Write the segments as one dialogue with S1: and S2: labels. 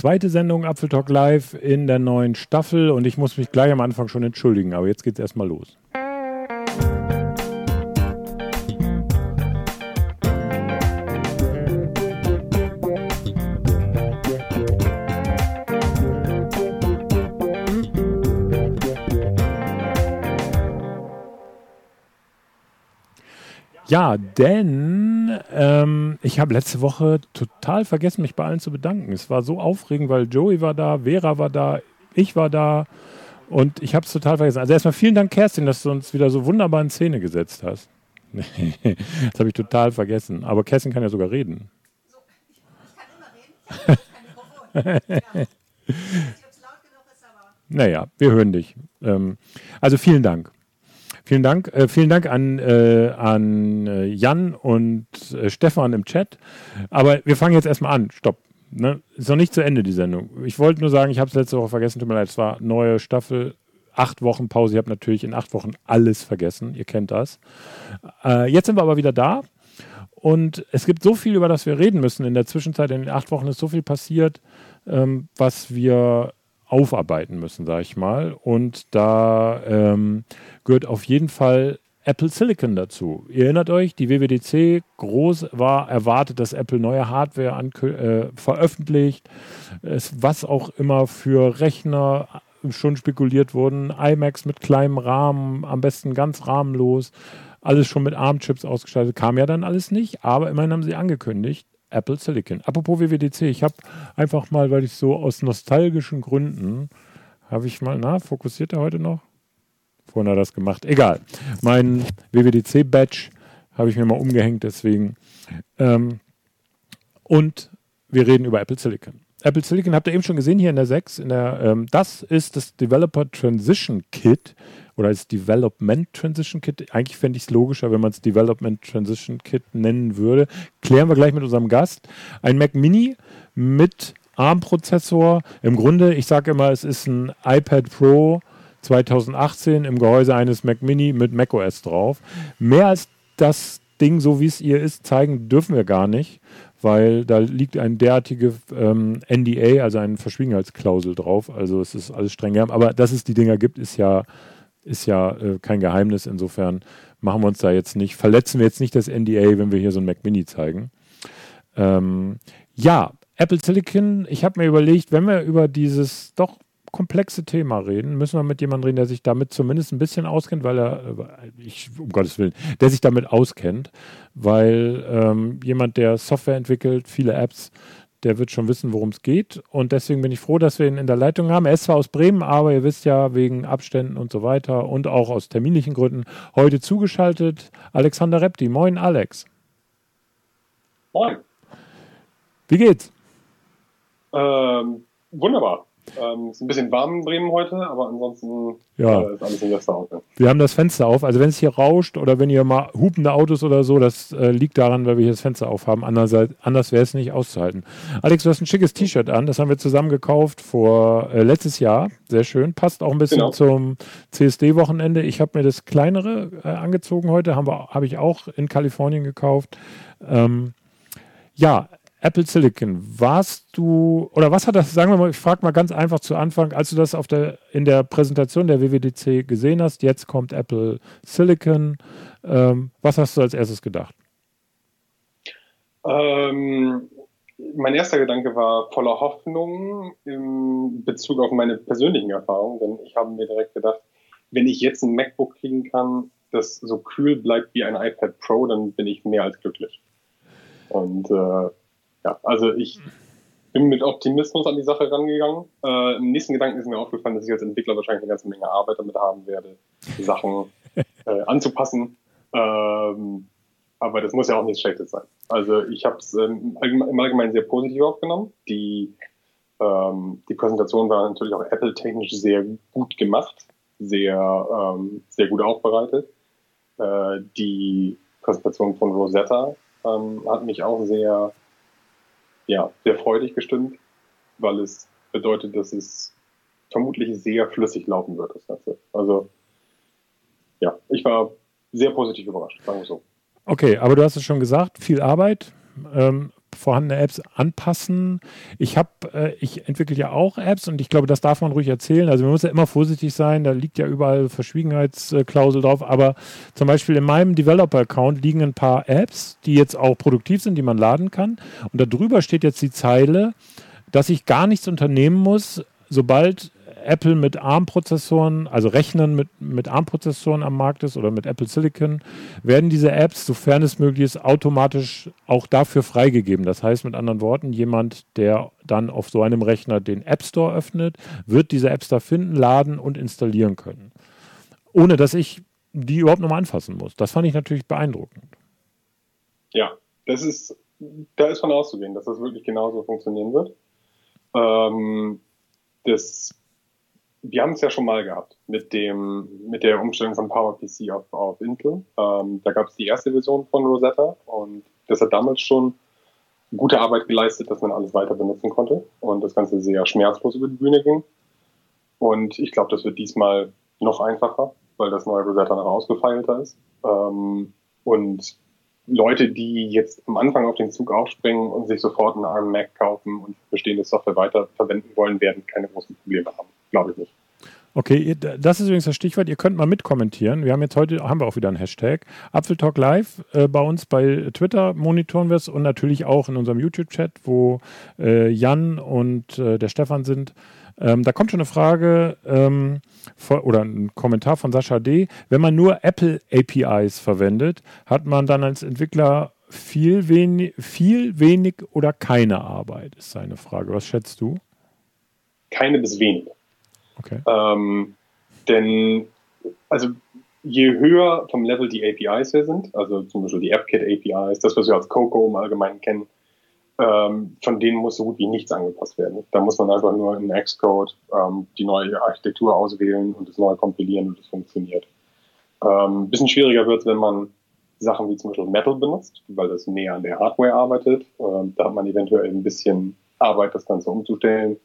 S1: zweite Sendung Apfel Talk Live in der neuen Staffel und ich muss mich gleich am Anfang schon entschuldigen, aber jetzt geht es erstmal los. Ja, denn ähm, ich habe letzte Woche total vergessen, mich bei allen zu bedanken. Es war so aufregend, weil Joey war da, Vera war da, ich war da und ich habe es total vergessen. Also erstmal vielen Dank, Kerstin, dass du uns wieder so wunderbar in Szene gesetzt hast. das habe ich total vergessen. Aber Kerstin kann ja sogar reden. So, ich, ich kann immer reden. Ich habe kein Mikrofon. ja. Naja, wir hören dich. Ähm, also vielen Dank. Vielen Dank, äh, vielen Dank an, äh, an äh, Jan und äh, Stefan im Chat. Aber wir fangen jetzt erstmal an. Stopp. Ne? Ist noch nicht zu Ende die Sendung. Ich wollte nur sagen, ich habe es letzte Woche vergessen, tut mir leid, es war neue Staffel, acht Wochen Pause. Ich habe natürlich in acht Wochen alles vergessen. Ihr kennt das. Äh, jetzt sind wir aber wieder da. Und es gibt so viel, über das wir reden müssen. In der Zwischenzeit, in den acht Wochen ist so viel passiert, ähm, was wir aufarbeiten müssen, sage ich mal. Und da ähm, gehört auf jeden Fall Apple Silicon dazu. Ihr erinnert euch, die WWDC groß war erwartet, dass Apple neue Hardware äh, veröffentlicht, es, was auch immer für Rechner schon spekuliert wurden, iMacs mit kleinem Rahmen, am besten ganz rahmenlos, alles schon mit ARM-Chips ausgestattet, kam ja dann alles nicht, aber immerhin haben sie angekündigt, Apple Silicon. Apropos WWDC, ich habe einfach mal, weil ich so aus nostalgischen Gründen, habe ich mal, na, fokussiert er heute noch? Vorhin hat er das gemacht. Egal. Mein WWDC-Badge habe ich mir mal umgehängt, deswegen. Ähm, und wir reden über Apple Silicon. Apple Silicon habt ihr eben schon gesehen hier in der 6. In der, ähm, das ist das Developer Transition Kit oder als Development Transition Kit. Eigentlich fände ich es logischer, wenn man es Development Transition Kit nennen würde. Klären wir gleich mit unserem Gast. Ein Mac Mini mit ARM-Prozessor. Im Grunde, ich sage immer, es ist ein iPad Pro 2018 im Gehäuse eines Mac Mini mit macOS drauf. Mehr als das Ding, so wie es ihr ist, zeigen dürfen wir gar nicht weil da liegt ein derartige ähm, NDA, also eine Verschwiegenheitsklausel drauf. Also es ist alles streng geheim. Aber dass es die Dinger gibt, ist ja, ist ja äh, kein Geheimnis. Insofern machen wir uns da jetzt nicht, verletzen wir jetzt nicht das NDA, wenn wir hier so ein Mac Mini zeigen. Ähm, ja, Apple Silicon, ich habe mir überlegt, wenn wir über dieses doch komplexe Thema reden, müssen wir mit jemandem reden, der sich damit zumindest ein bisschen auskennt, weil er, äh, ich, um Gottes Willen, der sich damit auskennt, weil ähm, jemand, der Software entwickelt, viele Apps, der wird schon wissen, worum es geht. Und deswegen bin ich froh, dass wir ihn in der Leitung haben. Er ist zwar aus Bremen, aber ihr wisst ja, wegen Abständen und so weiter und auch aus terminlichen Gründen heute zugeschaltet. Alexander Repti. Moin, Alex.
S2: Moin.
S1: Wie geht's?
S2: Ähm, wunderbar. Ähm, ist ein bisschen warm in Bremen heute, aber ansonsten
S1: ja. äh, ist alles in Auto. Wir haben das Fenster auf. Also wenn es hier rauscht oder wenn ihr mal hupende Autos oder so, das äh, liegt daran, weil wir hier das Fenster aufhaben. Andererseits, anders wäre es nicht auszuhalten. Alex, du hast ein schickes T-Shirt an. Das haben wir zusammen gekauft vor äh, letztes Jahr. Sehr schön. Passt auch ein bisschen genau. zum CSD-Wochenende. Ich habe mir das kleinere äh, angezogen heute. Habe hab ich auch in Kalifornien gekauft. Ähm, ja, Apple Silicon, warst du, oder was hat das, sagen wir mal, ich frage mal ganz einfach zu Anfang, als du das auf der, in der Präsentation der WWDC gesehen hast, jetzt kommt Apple Silicon, ähm, was hast du als erstes gedacht?
S2: Ähm, mein erster Gedanke war voller Hoffnung in Bezug auf meine persönlichen Erfahrungen, denn ich habe mir direkt gedacht, wenn ich jetzt ein MacBook kriegen kann, das so kühl bleibt wie ein iPad Pro, dann bin ich mehr als glücklich. Und äh, ja, also ich bin mit Optimismus an die Sache rangegangen. Äh, Im nächsten Gedanken ist mir aufgefallen, dass ich als Entwickler wahrscheinlich eine ganze Menge Arbeit damit haben werde, Sachen äh, anzupassen. Ähm, aber das muss ja auch nichts Schlechtes sein. Also ich habe es ähm, im Allgemeinen sehr positiv aufgenommen. Die, ähm, die Präsentation war natürlich auch Apple-technisch sehr gut gemacht, sehr, ähm, sehr gut aufbereitet. Äh, die Präsentation von Rosetta ähm, hat mich auch sehr ja, sehr freudig gestimmt, weil es bedeutet, dass es vermutlich sehr flüssig laufen wird, das Ganze. Also, ja, ich war sehr positiv überrascht, sagen wir so.
S1: Okay, aber du hast es schon gesagt, viel Arbeit. Ähm, vorhandene Apps anpassen. Ich habe, äh, ich entwickle ja auch Apps und ich glaube, das darf man ruhig erzählen. Also man muss ja immer vorsichtig sein, da liegt ja überall Verschwiegenheitsklausel drauf, aber zum Beispiel in meinem Developer-Account liegen ein paar Apps, die jetzt auch produktiv sind, die man laden kann. Und darüber steht jetzt die Zeile, dass ich gar nichts unternehmen muss, sobald Apple mit ARM-Prozessoren, also Rechnern mit, mit ARM-Prozessoren am Markt ist oder mit Apple Silicon, werden diese Apps, sofern es möglich ist, automatisch auch dafür freigegeben. Das heißt mit anderen Worten, jemand, der dann auf so einem Rechner den App Store öffnet, wird diese Apps da finden, laden und installieren können. Ohne dass ich die überhaupt nochmal anfassen muss. Das fand ich natürlich beeindruckend.
S2: Ja, das ist, da ist von auszugehen, dass das wirklich genauso funktionieren wird. Ähm, das wir haben es ja schon mal gehabt mit dem mit der Umstellung von PowerPC auf, auf Intel. Ähm, da gab es die erste Version von Rosetta und das hat damals schon gute Arbeit geleistet, dass man alles weiter benutzen konnte und das Ganze sehr schmerzlos über die Bühne ging. Und ich glaube, das wird diesmal noch einfacher, weil das neue Rosetta noch ausgefeilter ist. Ähm, und Leute, die jetzt am Anfang auf den Zug aufspringen und sich sofort einen ARM Mac kaufen und bestehende Software weiter verwenden wollen, werden keine großen Probleme haben. Glaube ich nicht.
S1: Okay, das ist übrigens das Stichwort. Ihr könnt mal mitkommentieren. Wir haben jetzt heute, haben wir auch wieder einen Hashtag. Apfeltalk Live äh, bei uns bei Twitter monitoren wir es und natürlich auch in unserem YouTube-Chat, wo äh, Jan und äh, der Stefan sind. Ähm, da kommt schon eine Frage ähm, vor, oder ein Kommentar von Sascha D. Wenn man nur Apple APIs verwendet, hat man dann als Entwickler viel wenig, viel wenig oder keine Arbeit, ist seine Frage. Was schätzt du?
S2: Keine bis wenig. Okay. Ähm, denn, also je höher vom Level die APIs hier sind, also zum Beispiel die AppKit APIs, das, was wir als Coco im Allgemeinen kennen, ähm, von denen muss so gut wie nichts angepasst werden. Da muss man einfach nur in Xcode ähm, die neue Architektur auswählen und das neu kompilieren und das funktioniert. Ähm, bisschen schwieriger wird es, wenn man Sachen wie zum Beispiel Metal benutzt, weil das näher an der Hardware arbeitet. Ähm, da hat man eventuell ein bisschen Arbeit, das Ganze umzustellen.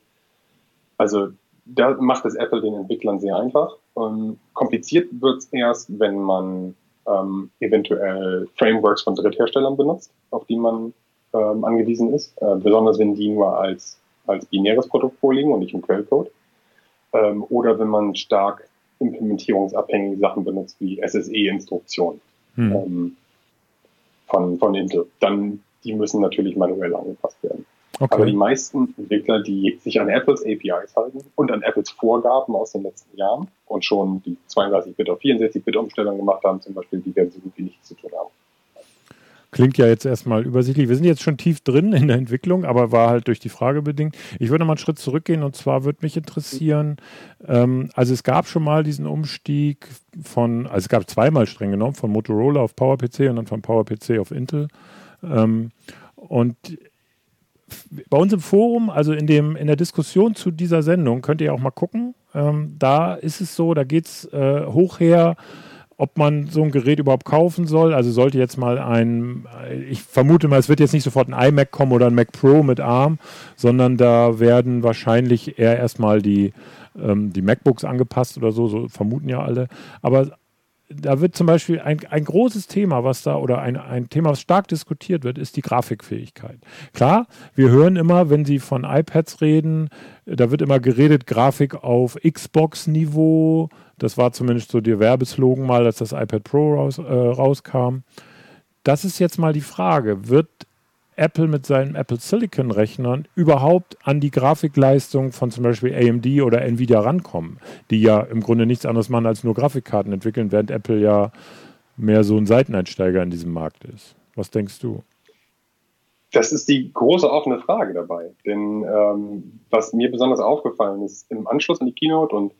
S2: Also da macht es Apple den Entwicklern sehr einfach. Und kompliziert wird es erst, wenn man ähm, eventuell Frameworks von Drittherstellern benutzt, auf die man ähm, angewiesen ist, äh, besonders wenn die nur als, als binäres Produkt vorliegen und nicht im Quellcode. Ähm, oder wenn man stark implementierungsabhängige Sachen benutzt, wie SSE-Instruktionen hm. ähm, von, von Intel. Dann, die müssen natürlich manuell angepasst werden. Okay. Aber die meisten Entwickler, die sich an Apples APIs halten und an Apples Vorgaben aus den letzten Jahren und schon die 32-Bit auf 64-Bit-Umstellung gemacht haben, zum Beispiel, die werden so gut wie nichts zu tun haben.
S1: Klingt ja jetzt erstmal übersichtlich. Wir sind jetzt schon tief drin in der Entwicklung, aber war halt durch die Frage bedingt. Ich würde mal einen Schritt zurückgehen und zwar würde mich interessieren, ähm, also es gab schon mal diesen Umstieg von, also es gab zweimal streng genommen, von Motorola auf PowerPC und dann von PowerPC auf Intel. Ähm, und bei uns im Forum, also in, dem, in der Diskussion zu dieser Sendung, könnt ihr auch mal gucken. Ähm, da ist es so, da geht es äh, hoch her, ob man so ein Gerät überhaupt kaufen soll. Also sollte jetzt mal ein, ich vermute mal, es wird jetzt nicht sofort ein iMac kommen oder ein Mac Pro mit ARM, sondern da werden wahrscheinlich eher erstmal die, ähm, die MacBooks angepasst oder so, so vermuten ja alle. Aber da wird zum Beispiel ein, ein großes Thema, was da oder ein, ein Thema, was stark diskutiert wird, ist die Grafikfähigkeit. Klar, wir hören immer, wenn Sie von iPads reden, da wird immer geredet, Grafik auf Xbox-Niveau. Das war zumindest so der Werbeslogan mal, als das iPad Pro raus, äh, rauskam. Das ist jetzt mal die Frage. Wird Apple mit seinen Apple Silicon Rechnern überhaupt an die Grafikleistung von zum Beispiel AMD oder Nvidia rankommen, die ja im Grunde nichts anderes machen als nur Grafikkarten entwickeln, während Apple ja mehr so ein Seiteneinsteiger in diesem Markt ist. Was denkst du?
S2: Das ist die große offene Frage dabei. Denn ähm, was mir besonders aufgefallen ist, im Anschluss an die Keynote und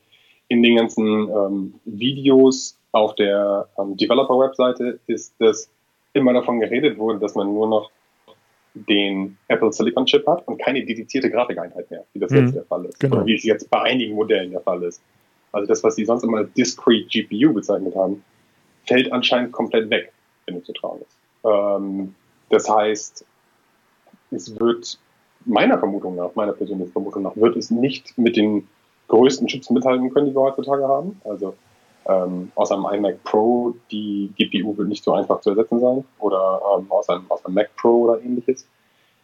S2: in den ganzen ähm, Videos auf der ähm, Developer-Webseite ist, dass immer davon geredet wurde, dass man nur noch den Apple Silicon Chip hat und keine dedizierte Grafikeinheit mehr, wie das mhm. jetzt der Fall ist. Genau. Oder wie es jetzt bei einigen Modellen der Fall ist. Also das, was sie sonst immer als Discrete GPU bezeichnet haben, fällt anscheinend komplett weg, wenn es zu trauen ist. Ähm, das heißt, es wird meiner Vermutung nach, meiner persönlichen Vermutung nach, wird es nicht mit den größten Chips mithalten können, die wir heutzutage haben. Also ähm, aus einem iMac Pro, die GPU wird nicht so einfach zu ersetzen sein oder ähm, aus, einem, aus einem Mac Pro oder ähnliches.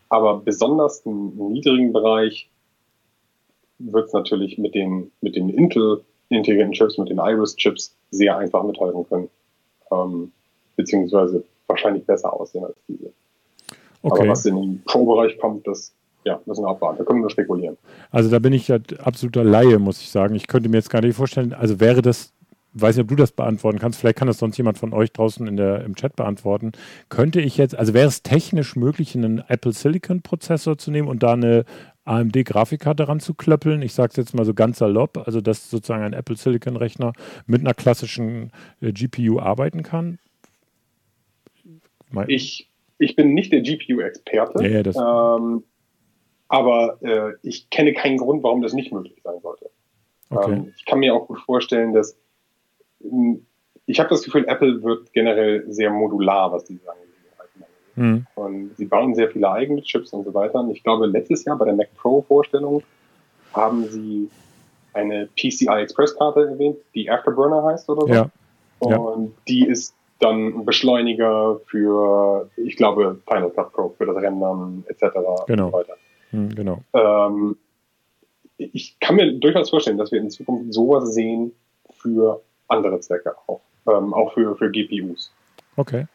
S2: Aber besonders im niedrigen Bereich wird es natürlich mit den, mit den Intel intelligenten Chips, mit den Iris-Chips sehr einfach mithalten können. Ähm, beziehungsweise wahrscheinlich besser aussehen als diese. Okay. Aber was in den Pro-Bereich kommt, das ja, müssen wir abwarten. Da können wir nur spekulieren.
S1: Also da bin ich ja absoluter Laie, muss ich sagen. Ich könnte mir jetzt gar nicht vorstellen, also wäre das, weiß nicht, ob du das beantworten kannst, vielleicht kann das sonst jemand von euch draußen in der, im Chat beantworten. Könnte ich jetzt, also wäre es technisch möglich, einen Apple Silicon Prozessor zu nehmen und da eine AMD-Grafikkarte ranzuklöppeln. Ich sage es jetzt mal so ganz salopp, also dass sozusagen ein Apple Silicon-Rechner mit einer klassischen äh, GPU arbeiten kann.
S2: Ich, ich bin nicht der GPU-Experte, ja, ja, ähm, aber äh, ich kenne keinen Grund, warum das nicht möglich sein sollte. Okay. Ähm, ich kann mir auch gut vorstellen, dass ich habe das Gefühl, Apple wird generell sehr modular, was diese angeht. Mhm. Und sie bauen sehr viele eigene Chips und so weiter. Und ich glaube, letztes Jahr bei der Mac Pro Vorstellung haben sie eine PCI Express Karte erwähnt, die Afterburner heißt oder so. Ja. Und ja. die ist dann ein Beschleuniger für, ich glaube, Final Cut Pro, für das Rendern etc.
S1: Genau.
S2: und so weiter.
S1: Hm, genau.
S2: Ähm, ich kann mir durchaus vorstellen, dass wir in Zukunft sowas sehen für andere Zwecke auch, ähm, auch für, für GPUs.
S1: Okay.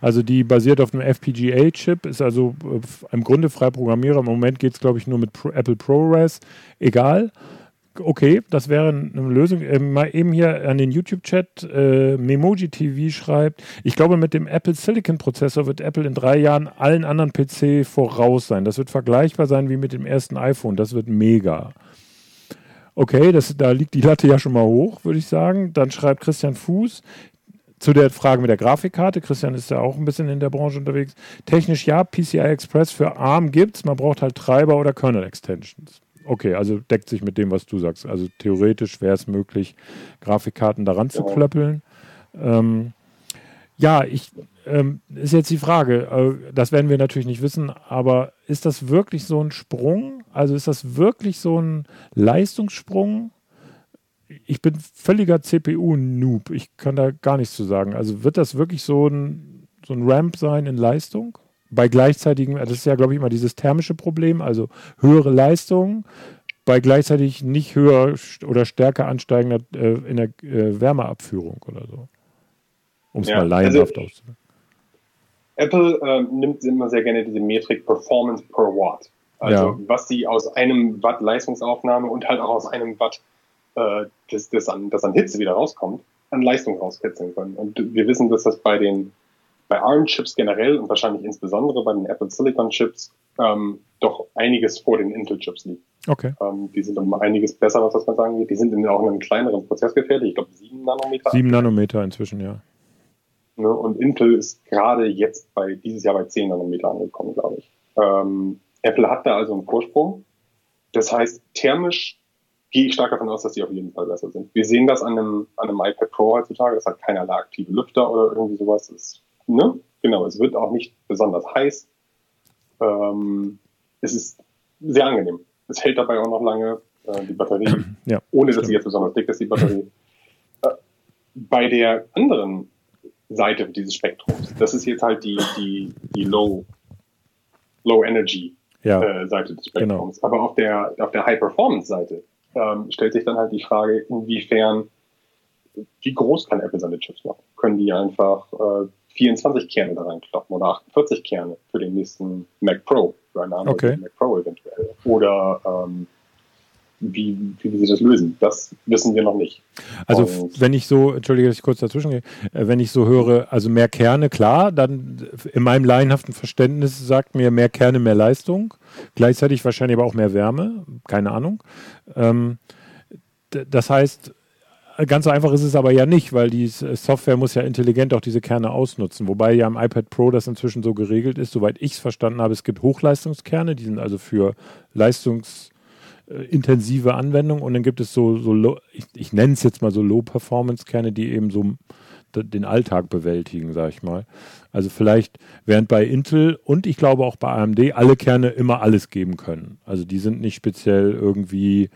S1: Also die basiert auf einem FPGA-Chip, ist also äh, im Grunde frei programmierbar. Im Moment geht es, glaube ich, nur mit Apple ProRes. Egal. Okay, das wäre eine Lösung. Äh, mal eben hier an den YouTube-Chat, äh, Memoji TV schreibt, ich glaube, mit dem Apple Silicon-Prozessor wird Apple in drei Jahren allen anderen PC voraus sein. Das wird vergleichbar sein wie mit dem ersten iPhone. Das wird mega. Okay, das, da liegt die Latte ja schon mal hoch, würde ich sagen. Dann schreibt Christian Fuß, zu der Frage mit der Grafikkarte, Christian ist ja auch ein bisschen in der Branche unterwegs. Technisch ja, PCI Express für ARM gibt es, man braucht halt Treiber oder Kernel Extensions. Okay, also deckt sich mit dem, was du sagst. Also theoretisch wäre es möglich, Grafikkarten daran zu klöppeln. Ähm, ja, ich ähm, ist jetzt die Frage, äh, das werden wir natürlich nicht wissen, aber ist das wirklich so ein Sprung? Also ist das wirklich so ein Leistungssprung? ich bin völliger CPU-Noob. Ich kann da gar nichts zu sagen. Also wird das wirklich so ein, so ein Ramp sein in Leistung? Bei gleichzeitigem, das ist ja, glaube ich, immer dieses thermische Problem, also höhere Leistung bei gleichzeitig nicht höher oder stärker ansteigender äh, in der äh, Wärmeabführung oder so. Um es ja, mal laienhaft also, auszudrücken.
S2: Apple äh, nimmt immer sehr gerne diese Metrik Performance per Watt. Also ja. was sie aus einem Watt Leistungsaufnahme und halt auch aus einem Watt äh, das, das, an, das an Hitze wieder rauskommt, an Leistung rauskitzeln können. Und wir wissen, dass das bei den bei ARM-Chips generell und wahrscheinlich insbesondere bei den Apple Silicon-Chips ähm, doch einiges vor den Intel-Chips liegt.
S1: Okay.
S2: Ähm, die sind um einiges besser, was das Ganze angeht. Die sind in auch einem kleineren Prozess gefährlich. Ich glaube, sieben Nanometer.
S1: Sieben Nanometer inzwischen, ja.
S2: Ne, und Intel ist gerade jetzt bei dieses Jahr bei zehn Nanometer angekommen, glaube ich. Ähm, Apple hat da also einen Vorsprung. Das heißt, thermisch gehe ich stark davon aus, dass die auf jeden Fall besser sind. Wir sehen das an einem, an einem iPad Pro heutzutage. Das hat keinerlei aktive Lüfter oder irgendwie sowas. Das, ne? Genau, es wird auch nicht besonders heiß. Ähm, es ist sehr angenehm. Es hält dabei auch noch lange. Äh, die Batterie, ja, ohne dass sie jetzt besonders dick ist, die Batterie. Äh, bei der anderen Seite dieses Spektrums, das ist jetzt halt die, die, die Low, Low Energy ja, äh, Seite des genau. Spektrums. Genau. Aber auf der, auf der High Performance Seite ähm, stellt sich dann halt die Frage, inwiefern, wie groß kann Apple seine Chips machen? Können die einfach äh, 24 Kerne da reinkloppen oder 48 Kerne für den nächsten Mac Pro, für eine andere
S1: okay.
S2: Mac Pro eventuell? Oder ähm, wie, wie sie das lösen, das wissen wir noch nicht.
S1: Also und wenn ich so, entschuldige, dass ich kurz dazwischen gehe, äh, wenn ich so höre, also mehr Kerne, klar, dann in meinem laienhaften Verständnis sagt mir mehr Kerne, mehr Leistung, gleichzeitig wahrscheinlich aber auch mehr Wärme, keine Ahnung. Ähm, das heißt, ganz so einfach ist es aber ja nicht, weil die Software muss ja intelligent auch diese Kerne ausnutzen. Wobei ja im iPad Pro das inzwischen so geregelt ist, soweit ich es verstanden habe, es gibt Hochleistungskerne, die sind also für Leistungs intensive Anwendung und dann gibt es so, so ich, ich nenne es jetzt mal so Low-Performance-Kerne, die eben so den Alltag bewältigen, sag ich mal. Also vielleicht, während bei Intel und ich glaube auch bei AMD alle Kerne immer alles geben können. Also die sind nicht speziell irgendwie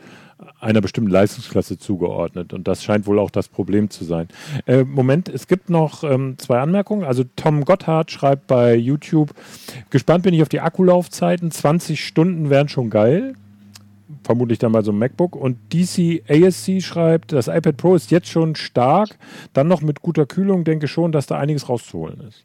S1: einer bestimmten Leistungsklasse zugeordnet. Und das scheint wohl auch das Problem zu sein. Äh, Moment, es gibt noch ähm, zwei Anmerkungen. Also Tom Gotthard schreibt bei YouTube, gespannt bin ich auf die Akkulaufzeiten. 20 Stunden wären schon geil. Vermutlich dann mal so ein MacBook. Und DC ASC schreibt, das iPad Pro ist jetzt schon stark. Dann noch mit guter Kühlung denke schon, dass da einiges rauszuholen ist.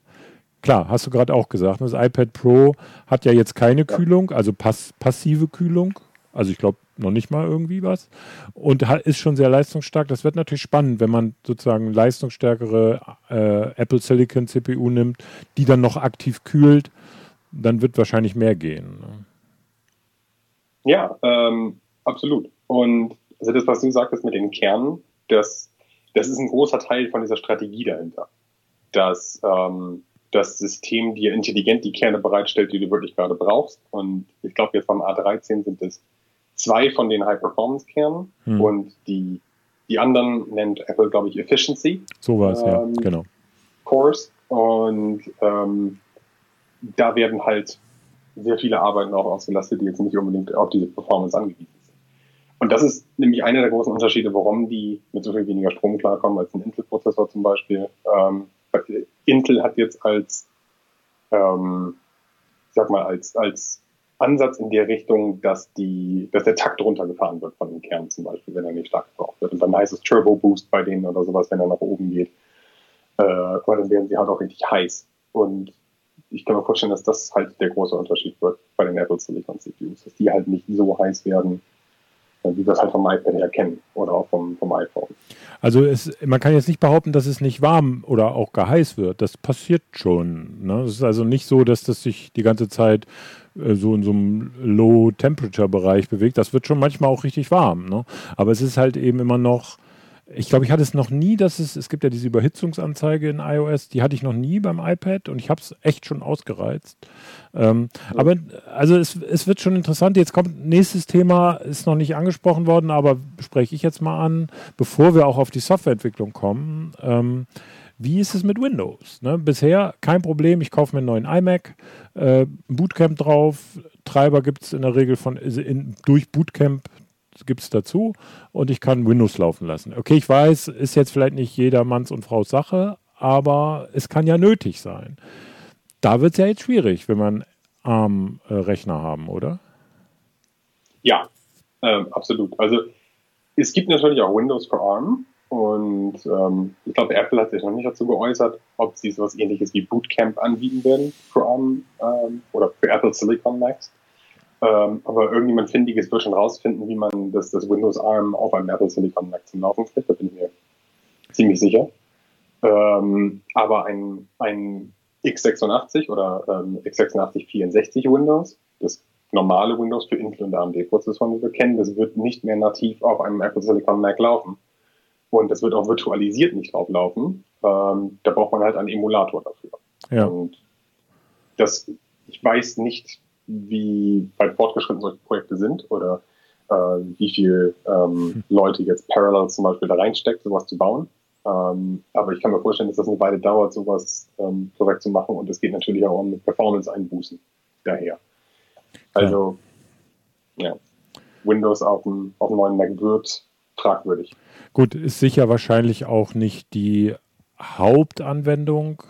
S1: Klar, hast du gerade auch gesagt, das iPad Pro hat ja jetzt keine Kühlung, also pass passive Kühlung. Also ich glaube, noch nicht mal irgendwie was. Und ist schon sehr leistungsstark. Das wird natürlich spannend, wenn man sozusagen leistungsstärkere äh, Apple Silicon CPU nimmt, die dann noch aktiv kühlt. Dann wird wahrscheinlich mehr gehen. Ne?
S2: Ja, ähm, absolut. Und also das, was du sagtest mit den Kernen, das, das ist ein großer Teil von dieser Strategie dahinter. Dass ähm, das System dir intelligent die Kerne bereitstellt, die du wirklich gerade brauchst. Und ich glaube, jetzt beim A13 sind es zwei von den High-Performance-Kernen hm. und die, die anderen nennt Apple, glaube ich, Efficiency.
S1: So war es, ähm, ja, genau.
S2: Cores. Und ähm, da werden halt sehr viele Arbeiten auch ausgelastet, die jetzt nicht unbedingt auf diese Performance angewiesen sind. Und das ist nämlich einer der großen Unterschiede, warum die mit so viel weniger Strom klarkommen als ein Intel-Prozessor zum Beispiel. Ähm, Intel hat jetzt als, ähm, sag mal, als, als Ansatz in der Richtung, dass die, dass der Takt runtergefahren wird von dem Kern zum Beispiel, wenn er nicht stark gebraucht wird. Und dann heißt es Turbo Boost bei denen oder sowas, wenn er nach oben geht. Äh, aber dann werden sie halt auch richtig heiß. Und ich kann mir vorstellen, dass das halt der große Unterschied wird bei den Apple Silicon CPUs, dass die halt nicht so heiß werden, wie wir es halt vom iPad her kennen oder auch vom, vom iPhone.
S1: Also es, man kann jetzt nicht behaupten, dass es nicht warm oder auch gar heiß wird. Das passiert schon. Ne? Es ist also nicht so, dass das sich die ganze Zeit äh, so in so einem Low-Temperature-Bereich bewegt. Das wird schon manchmal auch richtig warm. Ne? Aber es ist halt eben immer noch ich glaube, ich hatte es noch nie, dass es, es gibt ja diese Überhitzungsanzeige in iOS, die hatte ich noch nie beim iPad und ich habe es echt schon ausgereizt. Ähm, ja. Aber also es, es wird schon interessant. Jetzt kommt nächstes Thema, ist noch nicht angesprochen worden, aber spreche ich jetzt mal an, bevor wir auch auf die Softwareentwicklung kommen. Ähm, wie ist es mit Windows? Ne? Bisher kein Problem, ich kaufe mir einen neuen iMac, äh, Bootcamp drauf, Treiber gibt es in der Regel von in, durch Bootcamp gibt es dazu und ich kann Windows laufen lassen. Okay, ich weiß, ist jetzt vielleicht nicht jedermanns und Frau's Sache, aber es kann ja nötig sein. Da wird es ja jetzt schwierig, wenn man ARM-Rechner haben, oder?
S2: Ja, ähm, absolut. Also es gibt natürlich auch Windows für ARM und ähm, ich glaube, Apple hat sich noch nicht dazu geäußert, ob sie sowas ähnliches wie Bootcamp anbieten werden für ARM ähm, oder für Apple Silicon Macs. Ähm, aber irgendjemand Findiges wird schon rausfinden, wie man das, das Windows ARM auf einem Apple Silicon Mac zum Laufen kriegt. Da bin ich mir ziemlich sicher. Ähm, aber ein, ein x86 oder ähm, x86 64 Windows, das normale Windows für Intel und AMD-Prozessoren, die wir kennen, das wird nicht mehr nativ auf einem Apple Silicon Mac laufen. Und das wird auch virtualisiert nicht drauf laufen. Ähm, da braucht man halt einen Emulator dafür. Ja. Und das, ich weiß nicht, wie weit fortgeschritten solche Projekte sind oder äh, wie viel ähm, hm. Leute jetzt Parallel zum Beispiel da reinsteckt, sowas zu bauen. Ähm, aber ich kann mir vorstellen, dass das eine Weile dauert, sowas ähm, korrekt zu machen und es geht natürlich auch um Performance-Einbußen daher. Also, ja. ja. Windows auf dem, auf dem neuen Mac wird fragwürdig.
S1: Gut, ist sicher wahrscheinlich auch nicht die Hauptanwendung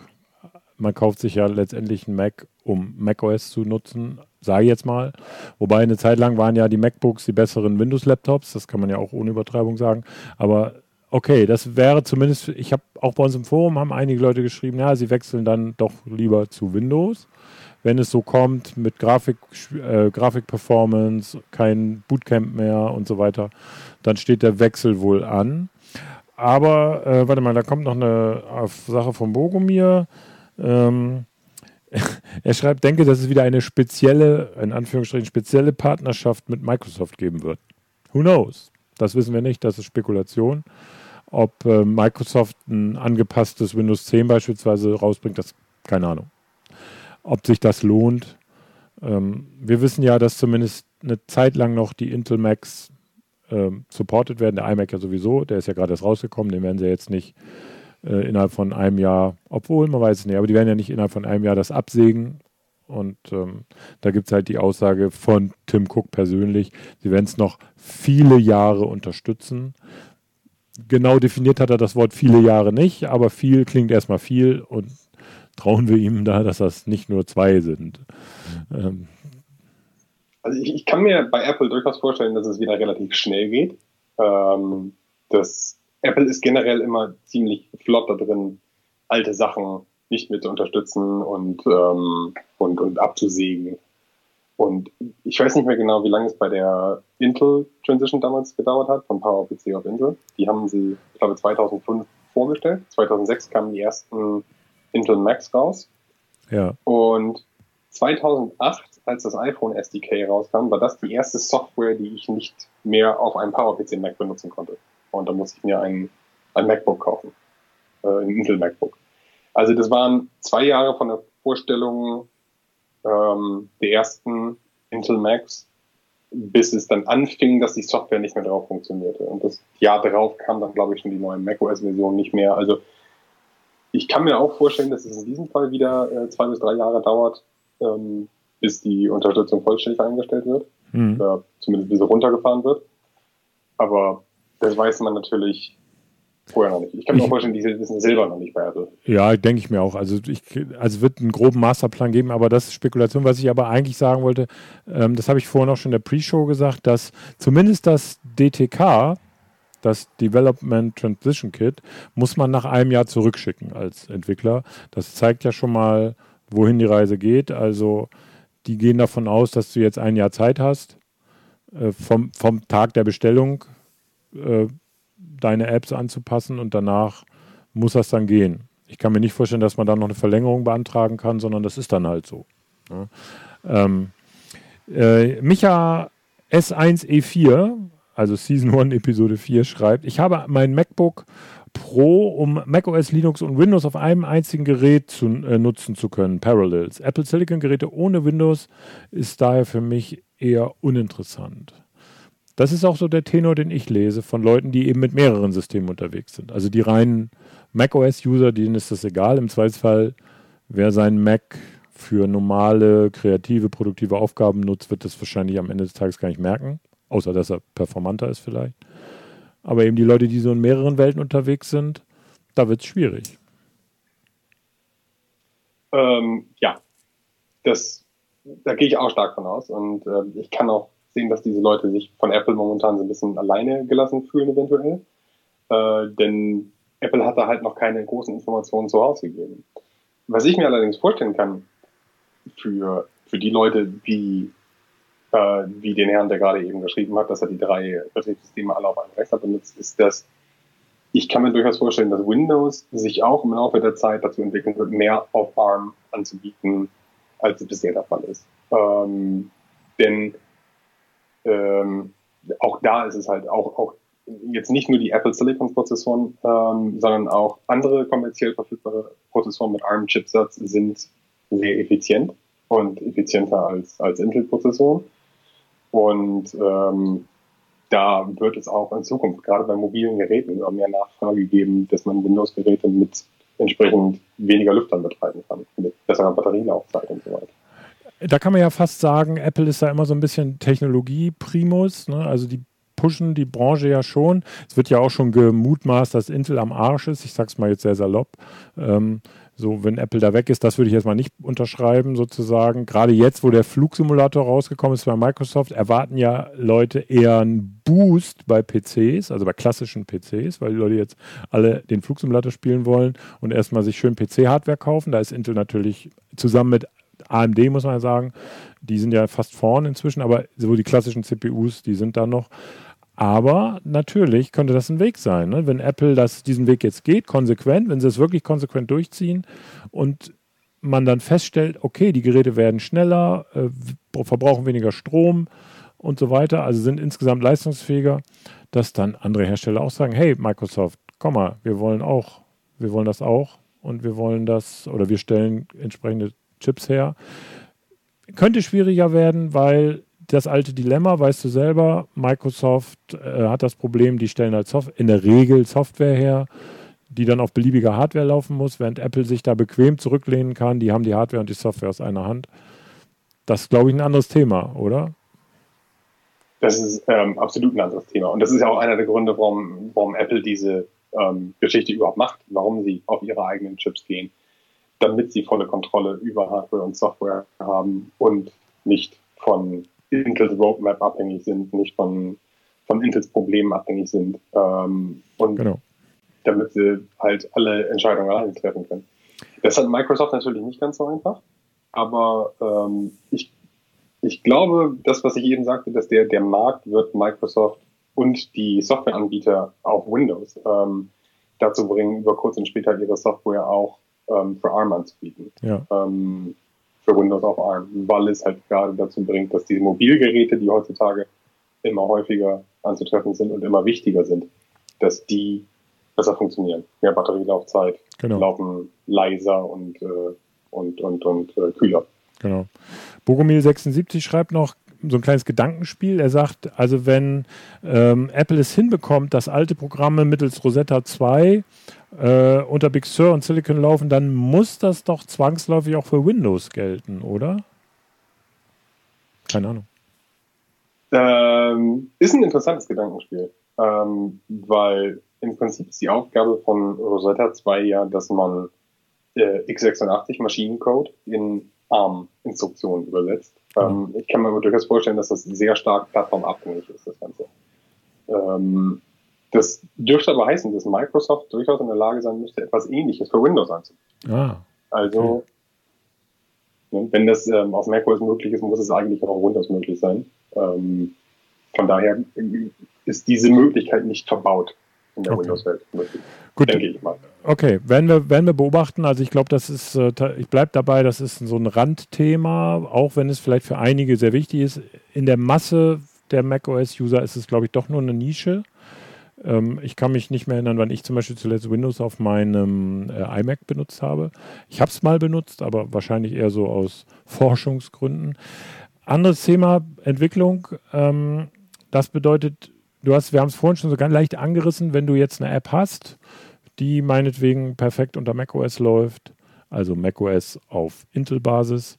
S1: man kauft sich ja letztendlich einen Mac, um macOS zu nutzen, sage ich jetzt mal. Wobei eine Zeit lang waren ja die MacBooks die besseren Windows-Laptops, das kann man ja auch ohne Übertreibung sagen. Aber okay, das wäre zumindest, ich habe auch bei uns im Forum haben einige Leute geschrieben, ja, sie wechseln dann doch lieber zu Windows. Wenn es so kommt mit Grafik, äh, Grafik-Performance, kein Bootcamp mehr und so weiter, dann steht der Wechsel wohl an. Aber, äh, warte mal, da kommt noch eine Sache von Bogomir. Ähm, er schreibt, denke, dass es wieder eine spezielle, in Anführungsstrichen, spezielle Partnerschaft mit Microsoft geben wird. Who knows? Das wissen wir nicht, das ist Spekulation. Ob äh, Microsoft ein angepasstes Windows 10 beispielsweise rausbringt, das keine Ahnung. Ob sich das lohnt. Ähm, wir wissen ja, dass zumindest eine Zeit lang noch die Intel Macs ähm, supported werden. Der iMac ja sowieso, der ist ja gerade erst rausgekommen, den werden sie jetzt nicht äh, innerhalb von einem Jahr, obwohl man weiß es nicht, aber die werden ja nicht innerhalb von einem Jahr das absägen. Und ähm, da gibt es halt die Aussage von Tim Cook persönlich, sie werden es noch viele Jahre unterstützen. Genau definiert hat er das Wort viele Jahre nicht, aber viel klingt erstmal viel und trauen wir ihm da, dass das nicht nur zwei sind. Ähm,
S2: also ich, ich, kann mir bei Apple durchaus vorstellen, dass es wieder relativ schnell geht. Ähm, das Apple ist generell immer ziemlich flott da drin, alte Sachen nicht mehr zu unterstützen und, ähm, und, und abzusägen. Und ich weiß nicht mehr genau, wie lange es bei der Intel Transition damals gedauert hat, von PowerPC auf Intel. Die haben sie, ich glaube, 2005 vorgestellt. 2006 kamen die ersten Intel Macs raus.
S1: Ja.
S2: Und 2008, als das iPhone SDK rauskam, war das die erste Software, die ich nicht mehr auf einem PowerPC Mac benutzen konnte. Und da musste ich mir ein, ein MacBook kaufen. Äh, ein Intel MacBook. Also das waren zwei Jahre von der Vorstellung ähm, der ersten Intel Macs, bis es dann anfing, dass die Software nicht mehr drauf funktionierte. Und das Jahr darauf kam dann, glaube ich, schon die neue macOS-Version nicht mehr. Also ich kann mir auch vorstellen, dass es in diesem Fall wieder äh, zwei bis drei Jahre dauert, ähm, bis die Unterstützung vollständig eingestellt wird. Mhm. Oder zumindest bis sie runtergefahren wird. Aber das weiß man natürlich vorher noch nicht. Ich kann mir auch vorstellen, die wissen selber noch nicht bei Apple.
S1: Ja, denke ich mir auch. Also ich, also wird einen groben Masterplan geben, aber das ist Spekulation. Was ich aber eigentlich sagen wollte, ähm, das habe ich vorhin auch schon in der Pre-Show gesagt, dass zumindest das DTK, das Development Transition Kit, muss man nach einem Jahr zurückschicken als Entwickler. Das zeigt ja schon mal, wohin die Reise geht. Also die gehen davon aus, dass du jetzt ein Jahr Zeit hast, äh, vom, vom Tag der Bestellung äh, deine Apps anzupassen und danach muss das dann gehen. Ich kann mir nicht vorstellen, dass man dann noch eine Verlängerung beantragen kann, sondern das ist dann halt so. Ja. Ähm, äh, Micha S1E4, also Season 1 Episode 4, schreibt, ich habe mein MacBook Pro, um macOS, Linux und Windows auf einem einzigen Gerät zu, äh, nutzen zu können, Parallels. Apple Silicon Geräte ohne Windows ist daher für mich eher uninteressant. Das ist auch so der Tenor, den ich lese von Leuten, die eben mit mehreren Systemen unterwegs sind. Also die reinen macOS-User, denen ist das egal. Im Zweifelsfall, wer seinen Mac für normale, kreative, produktive Aufgaben nutzt, wird das wahrscheinlich am Ende des Tages gar nicht merken. Außer, dass er performanter ist vielleicht. Aber eben die Leute, die so in mehreren Welten unterwegs sind, da wird es schwierig.
S2: Ähm, ja, das, da gehe ich auch stark von aus. Und äh, ich kann auch sehen, dass diese Leute sich von Apple momentan so ein bisschen alleine gelassen fühlen, eventuell. Äh, denn Apple hat da halt noch keine großen Informationen zu Hause gegeben. Was ich mir allerdings vorstellen kann, für, für die Leute, wie, äh, wie den Herrn, der gerade eben geschrieben hat, dass er die drei Betriebssysteme alle auf einem Rechner benutzt, ist, dass ich kann mir durchaus vorstellen, dass Windows sich auch im Laufe der Zeit dazu entwickeln wird, mehr auf ARM anzubieten, als es bisher der Fall ist. Ähm, denn ähm, auch da ist es halt auch, auch jetzt nicht nur die Apple Silicon Prozessoren, ähm, sondern auch andere kommerziell verfügbare Prozessoren mit ARM Chipsatz sind sehr effizient und effizienter als, als Intel Prozessoren. Und ähm, da wird es auch in Zukunft, gerade bei mobilen Geräten, immer mehr Nachfrage geben, dass man Windows-Geräte mit entsprechend weniger Lüftern betreiben kann, mit besserer Batterielaufzeit und so weiter
S1: da kann man ja fast sagen, Apple ist da immer so ein bisschen Technologie-Primus. Ne? Also die pushen die Branche ja schon. Es wird ja auch schon gemutmaßt, dass Intel am Arsch ist. Ich sag's mal jetzt sehr salopp. Ähm, so, wenn Apple da weg ist, das würde ich jetzt mal nicht unterschreiben, sozusagen. Gerade jetzt, wo der Flugsimulator rausgekommen ist bei Microsoft, erwarten ja Leute eher einen Boost bei PCs, also bei klassischen PCs, weil die Leute jetzt alle den Flugsimulator spielen wollen und erstmal sich schön PC-Hardware kaufen. Da ist Intel natürlich zusammen mit AMD muss man ja sagen, die sind ja fast vorne inzwischen, aber so die klassischen CPUs, die sind da noch. Aber natürlich könnte das ein Weg sein, ne? wenn Apple das, diesen Weg jetzt geht, konsequent, wenn sie es wirklich konsequent durchziehen und man dann feststellt, okay, die Geräte werden schneller, äh, verbrauchen weniger Strom und so weiter, also sind insgesamt leistungsfähiger, dass dann andere Hersteller auch sagen, hey Microsoft, komm mal, wir wollen auch, wir wollen das auch und wir wollen das oder wir stellen entsprechende Chips her. Könnte schwieriger werden, weil das alte Dilemma, weißt du selber, Microsoft äh, hat das Problem, die stellen halt Soft in der Regel Software her, die dann auf beliebiger Hardware laufen muss, während Apple sich da bequem zurücklehnen kann. Die haben die Hardware und die Software aus einer Hand. Das ist, glaube ich, ein anderes Thema, oder?
S2: Das ist ähm, absolut ein anderes Thema. Und das ist ja auch einer der Gründe, warum, warum Apple diese ähm, Geschichte überhaupt macht, warum sie auf ihre eigenen Chips gehen, damit sie volle Kontrolle über Hardware und Software haben und nicht von Intels Roadmap abhängig sind, nicht von, von Intels Problemen abhängig sind. Ähm, und genau. damit sie halt alle Entscheidungen alleine treffen können. Das hat Microsoft natürlich nicht ganz so einfach, aber ähm, ich, ich glaube, das, was ich eben sagte, dass der, der Markt wird Microsoft und die Softwareanbieter auf Windows ähm, dazu bringen, über kurz und später ihre Software auch ähm, für ARM anzubieten. Ja. Ähm, für Windows auf ARM, weil es halt gerade dazu bringt, dass diese Mobilgeräte, die heutzutage immer häufiger anzutreffen sind und immer wichtiger sind, dass die besser funktionieren. Mehr Batterielaufzeit, genau. laufen leiser und, äh, und, und, und äh, kühler.
S1: Genau. Bogomil76 schreibt noch, so ein kleines Gedankenspiel. Er sagt, also wenn ähm, Apple es hinbekommt, dass alte Programme mittels Rosetta 2 äh, unter Big Sur und Silicon laufen, dann muss das doch zwangsläufig auch für Windows gelten, oder? Keine Ahnung.
S2: Ähm, ist ein interessantes Gedankenspiel, ähm, weil im Prinzip ist die Aufgabe von Rosetta 2 ja, dass man äh, x86 Maschinencode in ARM-Instruktionen übersetzt. Ähm, ich kann mir durchaus vorstellen, dass das sehr stark plattformabhängig ist, das Ganze. Ähm, das dürfte aber heißen, dass Microsoft durchaus in der Lage sein müsste, etwas Ähnliches für Windows anzubieten. Ah, also, okay. ne, wenn das ähm, auf macOS möglich ist, muss es eigentlich auch auf Windows möglich sein. Ähm, von daher ist diese Möglichkeit nicht verbaut in der okay. Windows-Welt.
S1: Gut. Denke ich mal. Okay, werden wir, werden wir beobachten. Also ich glaube, das ist, äh, ich bleibe dabei, das ist so ein Randthema, auch wenn es vielleicht für einige sehr wichtig ist. In der Masse der macOS-User ist es, glaube ich, doch nur eine Nische. Ähm, ich kann mich nicht mehr erinnern, wann ich zum Beispiel zuletzt Windows auf meinem äh, iMac benutzt habe. Ich habe es mal benutzt, aber wahrscheinlich eher so aus Forschungsgründen. Anderes Thema, Entwicklung. Ähm, das bedeutet, du hast, wir haben es vorhin schon so ganz leicht angerissen, wenn du jetzt eine App hast, die meinetwegen perfekt unter macOS läuft, also macOS auf Intel-Basis,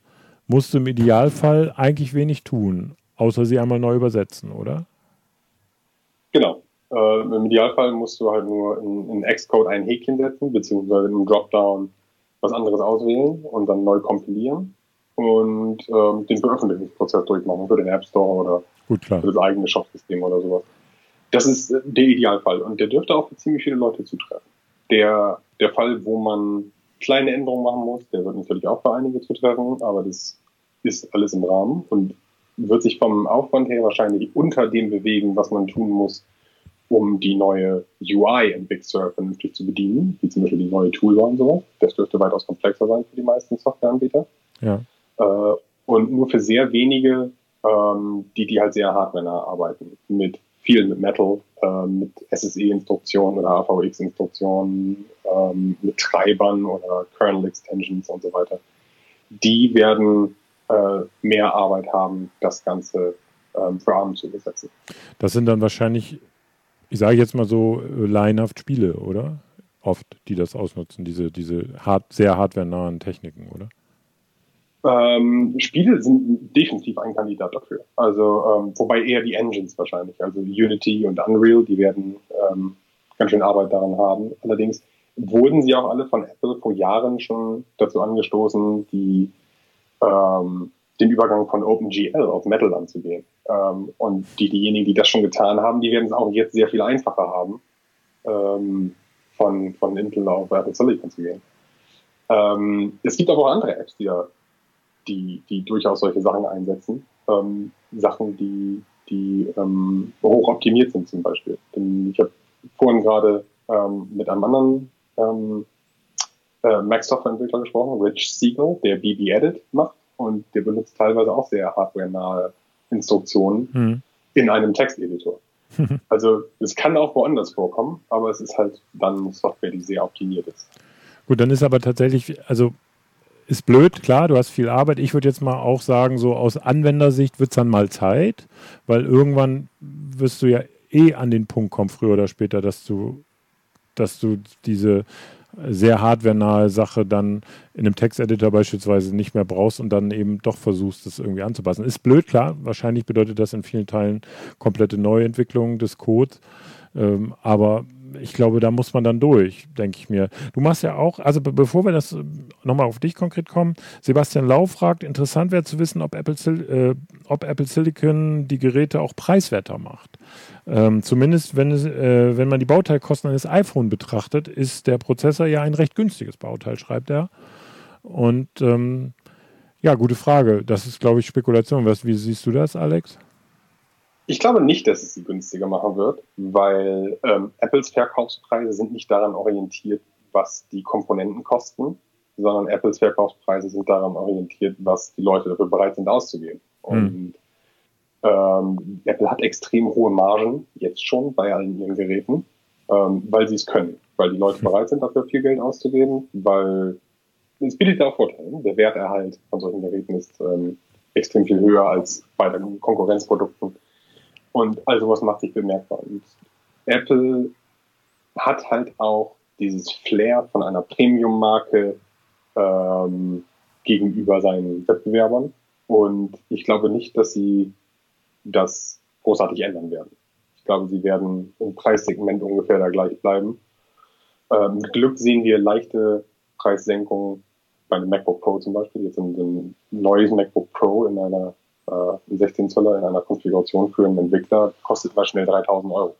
S1: musst du im Idealfall eigentlich wenig tun, außer sie einmal neu übersetzen, oder?
S2: Genau. Äh, Im Idealfall musst du halt nur in, in Xcode ein Häkchen setzen, beziehungsweise im Dropdown was anderes auswählen und dann neu kompilieren und ähm, den Veröffentlichungsprozess durchmachen für den App Store oder Gut, für das eigene Shop-System oder sowas. Das ist äh, der Idealfall und der dürfte auch für ziemlich viele Leute zutreffen. Der, der Fall, wo man kleine Änderungen machen muss, der wird natürlich auch für einige zutreffen, aber das ist alles im Rahmen und wird sich vom Aufwand her wahrscheinlich unter dem bewegen, was man tun muss, um die neue UI in Big Sur vernünftig zu bedienen, wie zum Beispiel die neue Toolbar und sowas. Das dürfte weitaus komplexer sein für die meisten Softwareanbieter. Ja. Äh, und nur für sehr wenige, ähm, die, die halt sehr hardwarenah arbeiten, mit viel mit Metal, äh, mit SSE-Instruktionen oder AVX-Instruktionen, ähm, mit Treibern oder Kernel-Extensions und so weiter. Die werden äh, mehr Arbeit haben, das Ganze ähm, für ARM zu übersetzen.
S1: Das sind dann wahrscheinlich ich sage jetzt mal so, äh, laienhaft Spiele, oder? Oft, die das ausnutzen, diese, diese hart, sehr hardwarenahen Techniken, oder?
S2: Ähm, Spiele sind definitiv ein Kandidat dafür. Also, ähm, wobei eher die Engines wahrscheinlich, also Unity und Unreal, die werden ähm, ganz schön Arbeit daran haben. Allerdings wurden sie auch alle von Apple vor Jahren schon dazu angestoßen, die ähm, den Übergang von OpenGL auf Metal anzugehen. Ähm, und die, diejenigen, die das schon getan haben, die werden es auch jetzt sehr viel einfacher haben, ähm, von, von Intel auf Apple Silicon zu gehen. Ähm, es gibt aber auch andere Apps, die, die, die durchaus solche Sachen einsetzen. Ähm, Sachen, die, die ähm, hoch optimiert sind zum Beispiel. Denn ich habe vorhin gerade ähm, mit einem anderen ähm, äh, Mac Software Entwickler gesprochen, Rich Siegel, der BB Edit macht und der benutzt teilweise auch sehr hardware-nahe Instruktionen mhm. in einem Texteditor. also es kann auch woanders vorkommen, aber es ist halt dann Software, die sehr optimiert ist.
S1: Gut, dann ist aber tatsächlich, also ist blöd, klar, du hast viel Arbeit. Ich würde jetzt mal auch sagen, so aus Anwendersicht wird es dann mal Zeit, weil irgendwann wirst du ja eh an den Punkt kommen, früher oder später, dass du dass du diese sehr hardwarenahe Sache dann in einem Texteditor beispielsweise nicht mehr brauchst und dann eben doch versuchst, das irgendwie anzupassen. Ist blöd, klar. Wahrscheinlich bedeutet das in vielen Teilen komplette Neuentwicklung des Codes. Ähm, aber ich glaube, da muss man dann durch, denke ich mir. Du machst ja auch, also be bevor wir das äh, nochmal auf dich konkret kommen, Sebastian Lau fragt, interessant wäre zu wissen, ob Apple, äh, ob Apple Silicon die Geräte auch preiswerter macht. Ähm, zumindest wenn, es, äh, wenn man die Bauteilkosten eines iPhone betrachtet, ist der Prozessor ja ein recht günstiges Bauteil, schreibt er. Und ähm, ja, gute Frage. Das ist, glaube ich, Spekulation. Was, wie siehst du das, Alex?
S2: Ich glaube nicht, dass es sie günstiger machen wird, weil ähm, Apples Verkaufspreise sind nicht daran orientiert, was die Komponenten kosten, sondern Apples Verkaufspreise sind daran orientiert, was die Leute dafür bereit sind auszugeben. Hm. Und ähm, Apple hat extrem hohe Margen, jetzt schon bei allen ihren Geräten, ähm, weil sie es können, weil die Leute hm. bereit sind, dafür viel Geld auszugeben, weil es bietet auch Vorteile. Der Werterhalt von solchen Geräten ist ähm, extrem viel höher als bei den Konkurrenzprodukten. Und all sowas macht sich bemerkbar. Und Apple hat halt auch dieses Flair von einer Premium-Marke ähm, gegenüber seinen Wettbewerbern. Und ich glaube nicht, dass sie das großartig ändern werden. Ich glaube, sie werden im Preissegment ungefähr da gleich bleiben. Ähm, mit Glück sehen wir leichte Preissenkungen bei einem MacBook Pro zum Beispiel. Jetzt ein, ein neues MacBook Pro in einer äh, 16 Zoller in einer Konfiguration für einen Entwickler kostet mal schnell 3000 Euro.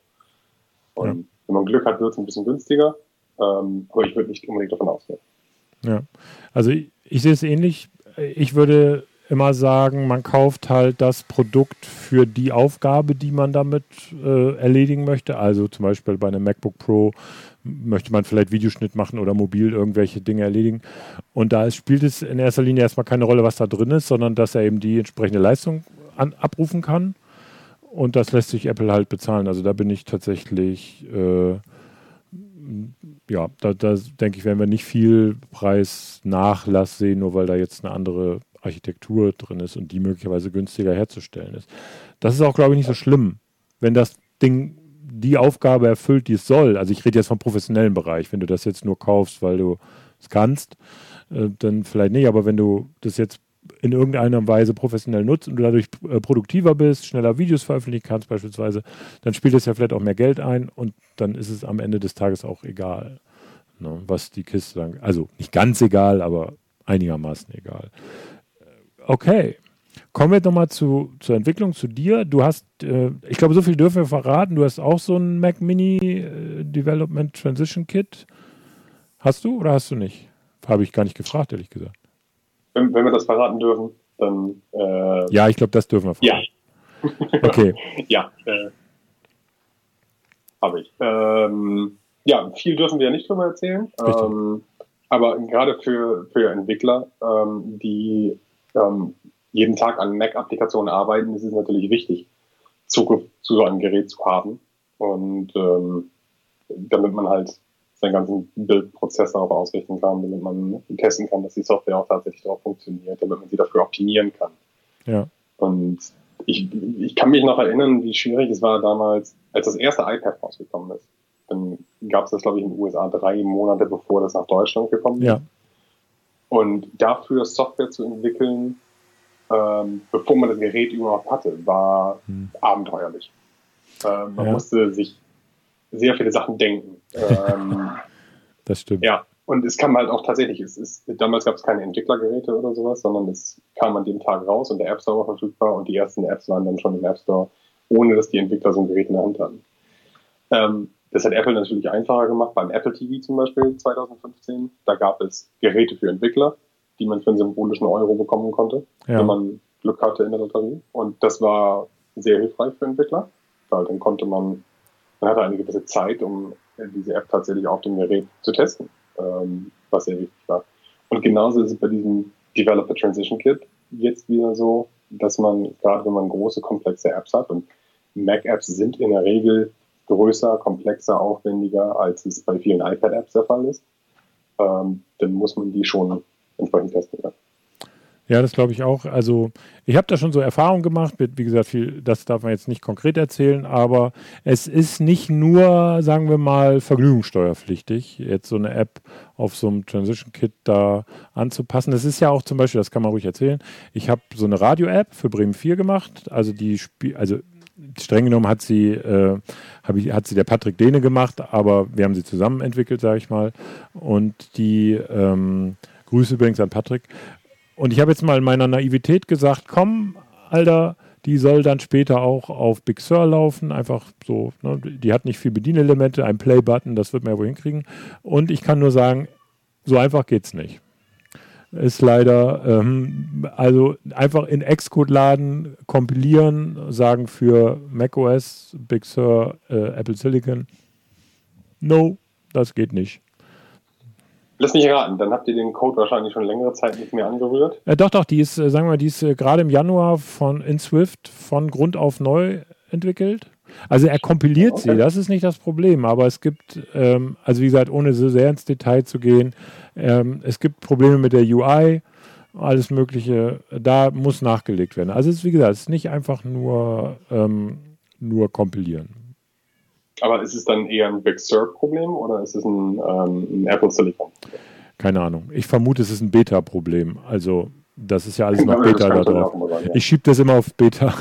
S2: Und ja. wenn man Glück hat, wird es ein bisschen günstiger, ähm, aber ich würde nicht unbedingt davon ausgehen.
S1: Ja, also ich, ich sehe es ähnlich. Ich würde immer sagen, man kauft halt das Produkt für die Aufgabe, die man damit äh, erledigen möchte. Also zum Beispiel bei einem MacBook Pro möchte man vielleicht Videoschnitt machen oder mobil irgendwelche Dinge erledigen. Und da spielt es in erster Linie erstmal keine Rolle, was da drin ist, sondern dass er eben die entsprechende Leistung an, abrufen kann. Und das lässt sich Apple halt bezahlen. Also da bin ich tatsächlich, äh, ja, da, da denke ich, werden wir nicht viel Preisnachlass sehen, nur weil da jetzt eine andere Architektur drin ist und die möglicherweise günstiger herzustellen ist. Das ist auch, glaube ich, nicht so schlimm, wenn das Ding die Aufgabe erfüllt, die es soll. Also ich rede jetzt vom professionellen Bereich. Wenn du das jetzt nur kaufst, weil du es kannst, äh, dann vielleicht nicht. Aber wenn du das jetzt in irgendeiner Weise professionell nutzt und du dadurch äh, produktiver bist, schneller Videos veröffentlichen kannst beispielsweise, dann spielt es ja vielleicht auch mehr Geld ein und dann ist es am Ende des Tages auch egal, ne, was die Kiste dann, also nicht ganz egal, aber einigermaßen egal. Okay. Kommen wir nochmal zu, zur Entwicklung, zu dir. Du hast, äh, ich glaube, so viel dürfen wir verraten. Du hast auch so ein Mac Mini äh, Development Transition Kit. Hast du oder hast du nicht? Habe ich gar nicht gefragt, ehrlich gesagt.
S2: Wenn, wenn wir das verraten dürfen, dann.
S1: Äh, ja, ich glaube, das dürfen wir
S2: verraten. Ja. okay. ja, äh, habe ich. Ähm, ja, viel dürfen wir ja nicht drüber erzählen. Ähm, aber gerade für, für Entwickler, ähm, die ähm, jeden Tag an Mac-Applikationen arbeiten, ist es natürlich wichtig, Zugriff zu so einem Gerät zu haben. Und ähm, damit man halt seinen ganzen Bildprozess darauf ausrichten kann, damit man testen kann, dass die Software auch tatsächlich darauf funktioniert, damit man sie dafür optimieren kann.
S1: Ja.
S2: Und ich, ich kann mich noch erinnern, wie schwierig es war damals, als das erste iPad rausgekommen ist. Dann gab es das, glaube ich, in den USA drei Monate, bevor das nach Deutschland gekommen ist.
S1: Ja.
S2: Und dafür Software zu entwickeln, ähm, bevor man das Gerät überhaupt hatte, war hm. abenteuerlich. Ähm, man ja. musste sich sehr viele Sachen denken. Ähm,
S1: das stimmt.
S2: Ja, und es kam halt auch tatsächlich, es ist, damals gab es keine Entwicklergeräte oder sowas, sondern es kam an dem Tag raus und der App Store war verfügbar und die ersten Apps waren dann schon im App Store, ohne dass die Entwickler so ein Gerät in der Hand hatten. Ähm, das hat Apple natürlich einfacher gemacht beim Apple TV zum Beispiel 2015. Da gab es Geräte für Entwickler, die man für einen symbolischen Euro bekommen konnte, ja. wenn man Glück hatte in der Lotterie. Und das war sehr hilfreich für Entwickler, weil dann konnte man, man hatte eine gewisse Zeit, um diese App tatsächlich auf dem Gerät zu testen, ähm, was sehr wichtig war. Und genauso ist es bei diesem Developer Transition Kit jetzt wieder so, dass man, gerade wenn man große, komplexe Apps hat, und Mac-Apps sind in der Regel größer, komplexer, aufwendiger, als es bei vielen iPad-Apps der Fall ist, ähm, dann muss man die schon entsprechend testen. Ja.
S1: Ja, das glaube ich auch. Also ich habe da schon so Erfahrungen gemacht. Wie gesagt, viel, das darf man jetzt nicht konkret erzählen, aber es ist nicht nur, sagen wir mal, vergnügungssteuerpflichtig, jetzt so eine App auf so einem Transition Kit da anzupassen. Das ist ja auch zum Beispiel, das kann man ruhig erzählen. Ich habe so eine Radio-App für Bremen 4 gemacht. Also die Spiel, also streng genommen hat sie, äh, ich, hat sie der Patrick Dehne gemacht, aber wir haben sie zusammen entwickelt, sage ich mal. Und die ähm, Grüße übrigens an Patrick. Und ich habe jetzt mal in meiner Naivität gesagt, komm, Alter, die soll dann später auch auf Big Sur laufen. Einfach so, ne? die hat nicht viel Bedienelemente, ein Play-Button, das wird man ja wohl hinkriegen. Und ich kann nur sagen, so einfach geht's nicht. Ist leider, ähm, also einfach in Xcode laden, kompilieren, sagen für macOS, Big Sur, äh, Apple Silicon. No, das geht nicht.
S2: Lass mich raten, dann habt ihr den Code wahrscheinlich schon längere Zeit nicht mehr angerührt.
S1: Äh, doch, doch, die ist, äh, sagen wir mal, die ist äh, gerade im Januar von in Swift von Grund auf neu entwickelt. Also er kompiliert sie, das ist nicht das Problem, aber es gibt, ähm, also wie gesagt, ohne so sehr ins Detail zu gehen, ähm, es gibt Probleme mit der UI, alles Mögliche, da muss nachgelegt werden. Also es ist, wie gesagt, es ist nicht einfach nur, ähm, nur kompilieren.
S2: Aber ist es dann eher ein Big Sur-Problem oder ist es ein, ähm, ein Apple Silicon?
S1: Keine Ahnung. Ich vermute, es ist ein Beta-Problem. Also, das ist ja alles noch Beta da drauf. Ich schiebe das immer auf Beta.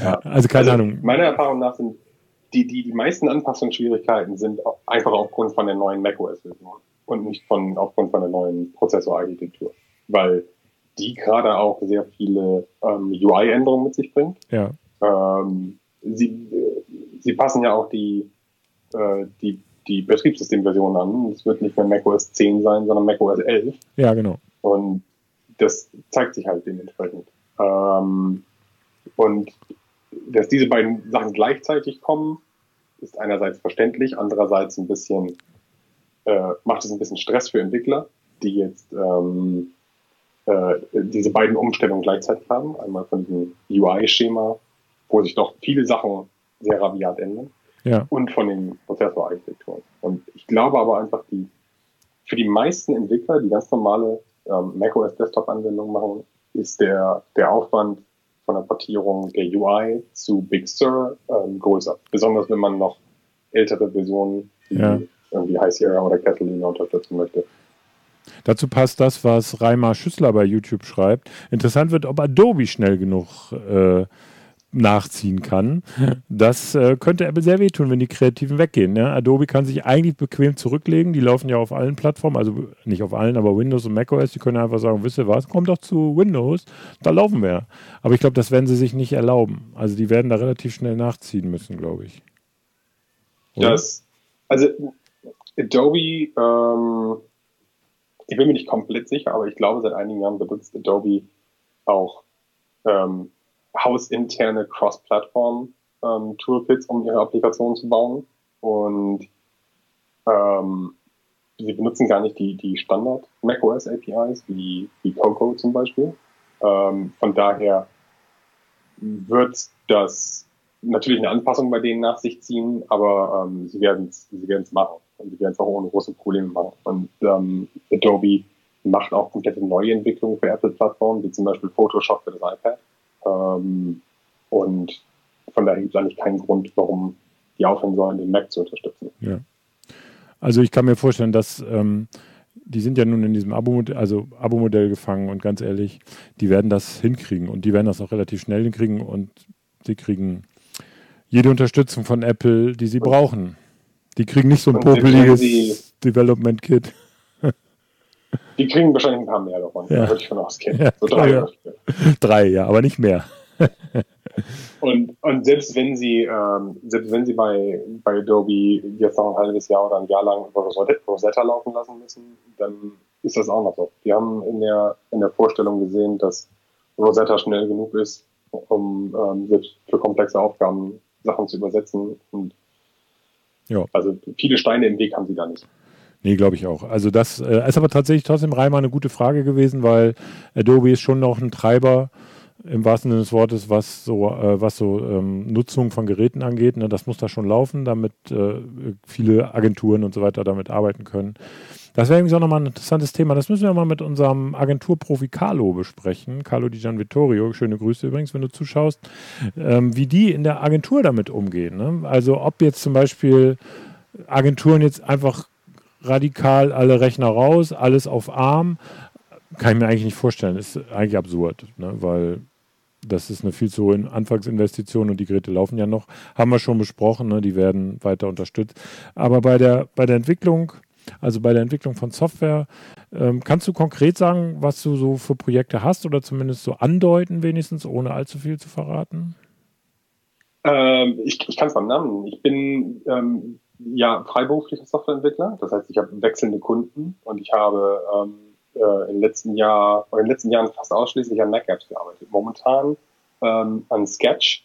S2: Ja. Also, keine also, Ahnung. Meiner Erfahrung nach sind die, die, die meisten Anpassungsschwierigkeiten sind einfach aufgrund von der neuen macOS-Version und nicht von, aufgrund von der neuen Prozessorarchitektur. Weil die gerade auch sehr viele ähm, UI-Änderungen mit sich bringt.
S1: Ja.
S2: Ähm, sie, sie passen ja auch die, äh, die, die Betriebssystemversion an. Es wird nicht mehr macOS 10 sein, sondern macOS 11.
S1: Ja, genau.
S2: Und das zeigt sich halt dementsprechend. Ähm, und dass diese beiden Sachen gleichzeitig kommen, ist einerseits verständlich, andererseits ein bisschen, äh, macht es ein bisschen Stress für Entwickler, die jetzt ähm, äh, diese beiden Umstellungen gleichzeitig haben. Einmal von diesem UI-Schema, wo sich doch viele Sachen sehr rabiat ändern.
S1: Ja.
S2: Und von den Prozessorarchitekturen. Und ich glaube aber einfach, die, für die meisten Entwickler, die ganz normale ähm, macOS Desktop-Anwendungen machen, ist der, der Aufwand von der Portierung der UI zu Big Sur ähm, größer. Besonders wenn man noch ältere Versionen wie ja. irgendwie High Sierra oder Catalina unterstützen möchte.
S1: Dazu passt das, was Reimer Schüssler bei YouTube schreibt. Interessant wird, ob Adobe schnell genug äh, nachziehen kann. Das äh, könnte Apple sehr wehtun, wenn die Kreativen weggehen. Ne? Adobe kann sich eigentlich bequem zurücklegen. Die laufen ja auf allen Plattformen, also nicht auf allen, aber Windows und macOS. Die können einfach sagen, wisst ihr was, kommt doch zu Windows, da laufen wir. Aber ich glaube, das werden sie sich nicht erlauben. Also die werden da relativ schnell nachziehen müssen, glaube ich.
S2: Oder? Also Adobe, ähm, ich bin mir nicht komplett sicher, aber ich glaube, seit einigen Jahren benutzt Adobe auch ähm, hausinterne Cross-Plattform-Toolkits, ähm, um ihre Applikationen zu bauen. Und ähm, sie benutzen gar nicht die, die Standard macOS APIs, wie, wie Coco zum Beispiel. Ähm, von daher wird das natürlich eine Anpassung bei denen nach sich ziehen, aber ähm, sie werden es sie werden's machen. Und sie werden es auch ohne große Probleme machen. Und ähm, Adobe macht auch komplette Neuentwicklungen für Apple-Plattformen, wie zum Beispiel Photoshop für das iPad. Ähm, und von daher gibt es eigentlich keinen Grund, warum die aufhören sollen, den Mac zu unterstützen.
S1: Ja. Also ich kann mir vorstellen, dass ähm, die sind ja nun in diesem Abo-Modell, also Abo-Modell gefangen und ganz ehrlich, die werden das hinkriegen und die werden das auch relativ schnell hinkriegen und sie kriegen jede Unterstützung von Apple, die sie und brauchen. Die kriegen nicht so ein popeliges Development Kit.
S2: Die kriegen wahrscheinlich ein paar mehr davon,
S1: ja.
S2: würde ich von ausgehen.
S1: Ja, so drei, ja. drei, ja, aber nicht mehr.
S2: und, und selbst wenn sie, ähm, selbst wenn sie bei, bei Adobe jetzt noch ein halbes Jahr oder ein Jahr lang über Rosetta laufen lassen müssen, dann ist das auch noch so. Wir haben in der, in der Vorstellung gesehen, dass Rosetta schnell genug ist, um ähm, selbst für komplexe Aufgaben Sachen zu übersetzen. Und ja. Also viele Steine im Weg haben sie da nicht.
S1: Nee, glaube ich auch. Also das äh, ist aber tatsächlich trotzdem Reimer eine gute Frage gewesen, weil Adobe ist schon noch ein Treiber im wahrsten Sinne des Wortes, was so, äh, was so ähm, Nutzung von Geräten angeht. Ne? Das muss da schon laufen, damit äh, viele Agenturen und so weiter damit arbeiten können. Das wäre irgendwie auch nochmal ein interessantes Thema. Das müssen wir mal mit unserem Agenturprofi Carlo besprechen. Carlo Di Gian Vittorio, schöne Grüße übrigens, wenn du zuschaust, ähm, wie die in der Agentur damit umgehen. Ne? Also ob jetzt zum Beispiel Agenturen jetzt einfach radikal alle Rechner raus, alles auf ARM, kann ich mir eigentlich nicht vorstellen. Ist eigentlich absurd, ne? weil das ist eine viel zu hohe Anfangsinvestition und die Geräte laufen ja noch. Haben wir schon besprochen, ne? die werden weiter unterstützt. Aber bei der, bei der Entwicklung, also bei der Entwicklung von Software, ähm, kannst du konkret sagen, was du so für Projekte hast oder zumindest so andeuten, wenigstens, ohne allzu viel zu verraten?
S2: Ähm, ich ich kann es beim Namen. Ich bin ähm, ja freiberuflicher Softwareentwickler. Das heißt, ich habe wechselnde Kunden und ich habe ähm, äh, im letzten Jahr, oder in den letzten Jahren fast ausschließlich an Mac-Apps gearbeitet. Momentan ähm, an Sketch,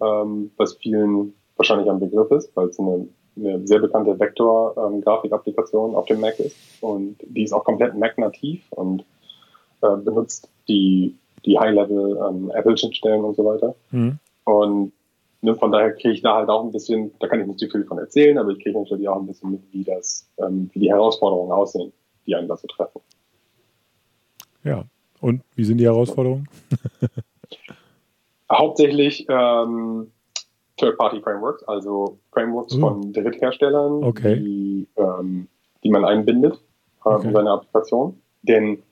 S2: ähm, was vielen wahrscheinlich ein Begriff ist, weil es eine, eine sehr bekannte Vektor-Grafik-Applikation ähm, auf dem Mac ist. Und die ist auch komplett Mac-nativ und äh, benutzt die, die High-Level ähm, und so weiter. Mhm. Und ne, von daher kriege ich da halt auch ein bisschen, da kann ich nicht zu viel von erzählen, aber ich kriege natürlich auch ein bisschen mit, wie das, ähm, wie die Herausforderungen aussehen, die einen da so treffen.
S1: Ja. Und wie sind die Herausforderungen?
S2: Hauptsächlich ähm, Third-Party-Frameworks, also Frameworks uh. von Drittherstellern,
S1: okay.
S2: die, ähm, die man einbindet äh, okay. in seine Applikation. Denn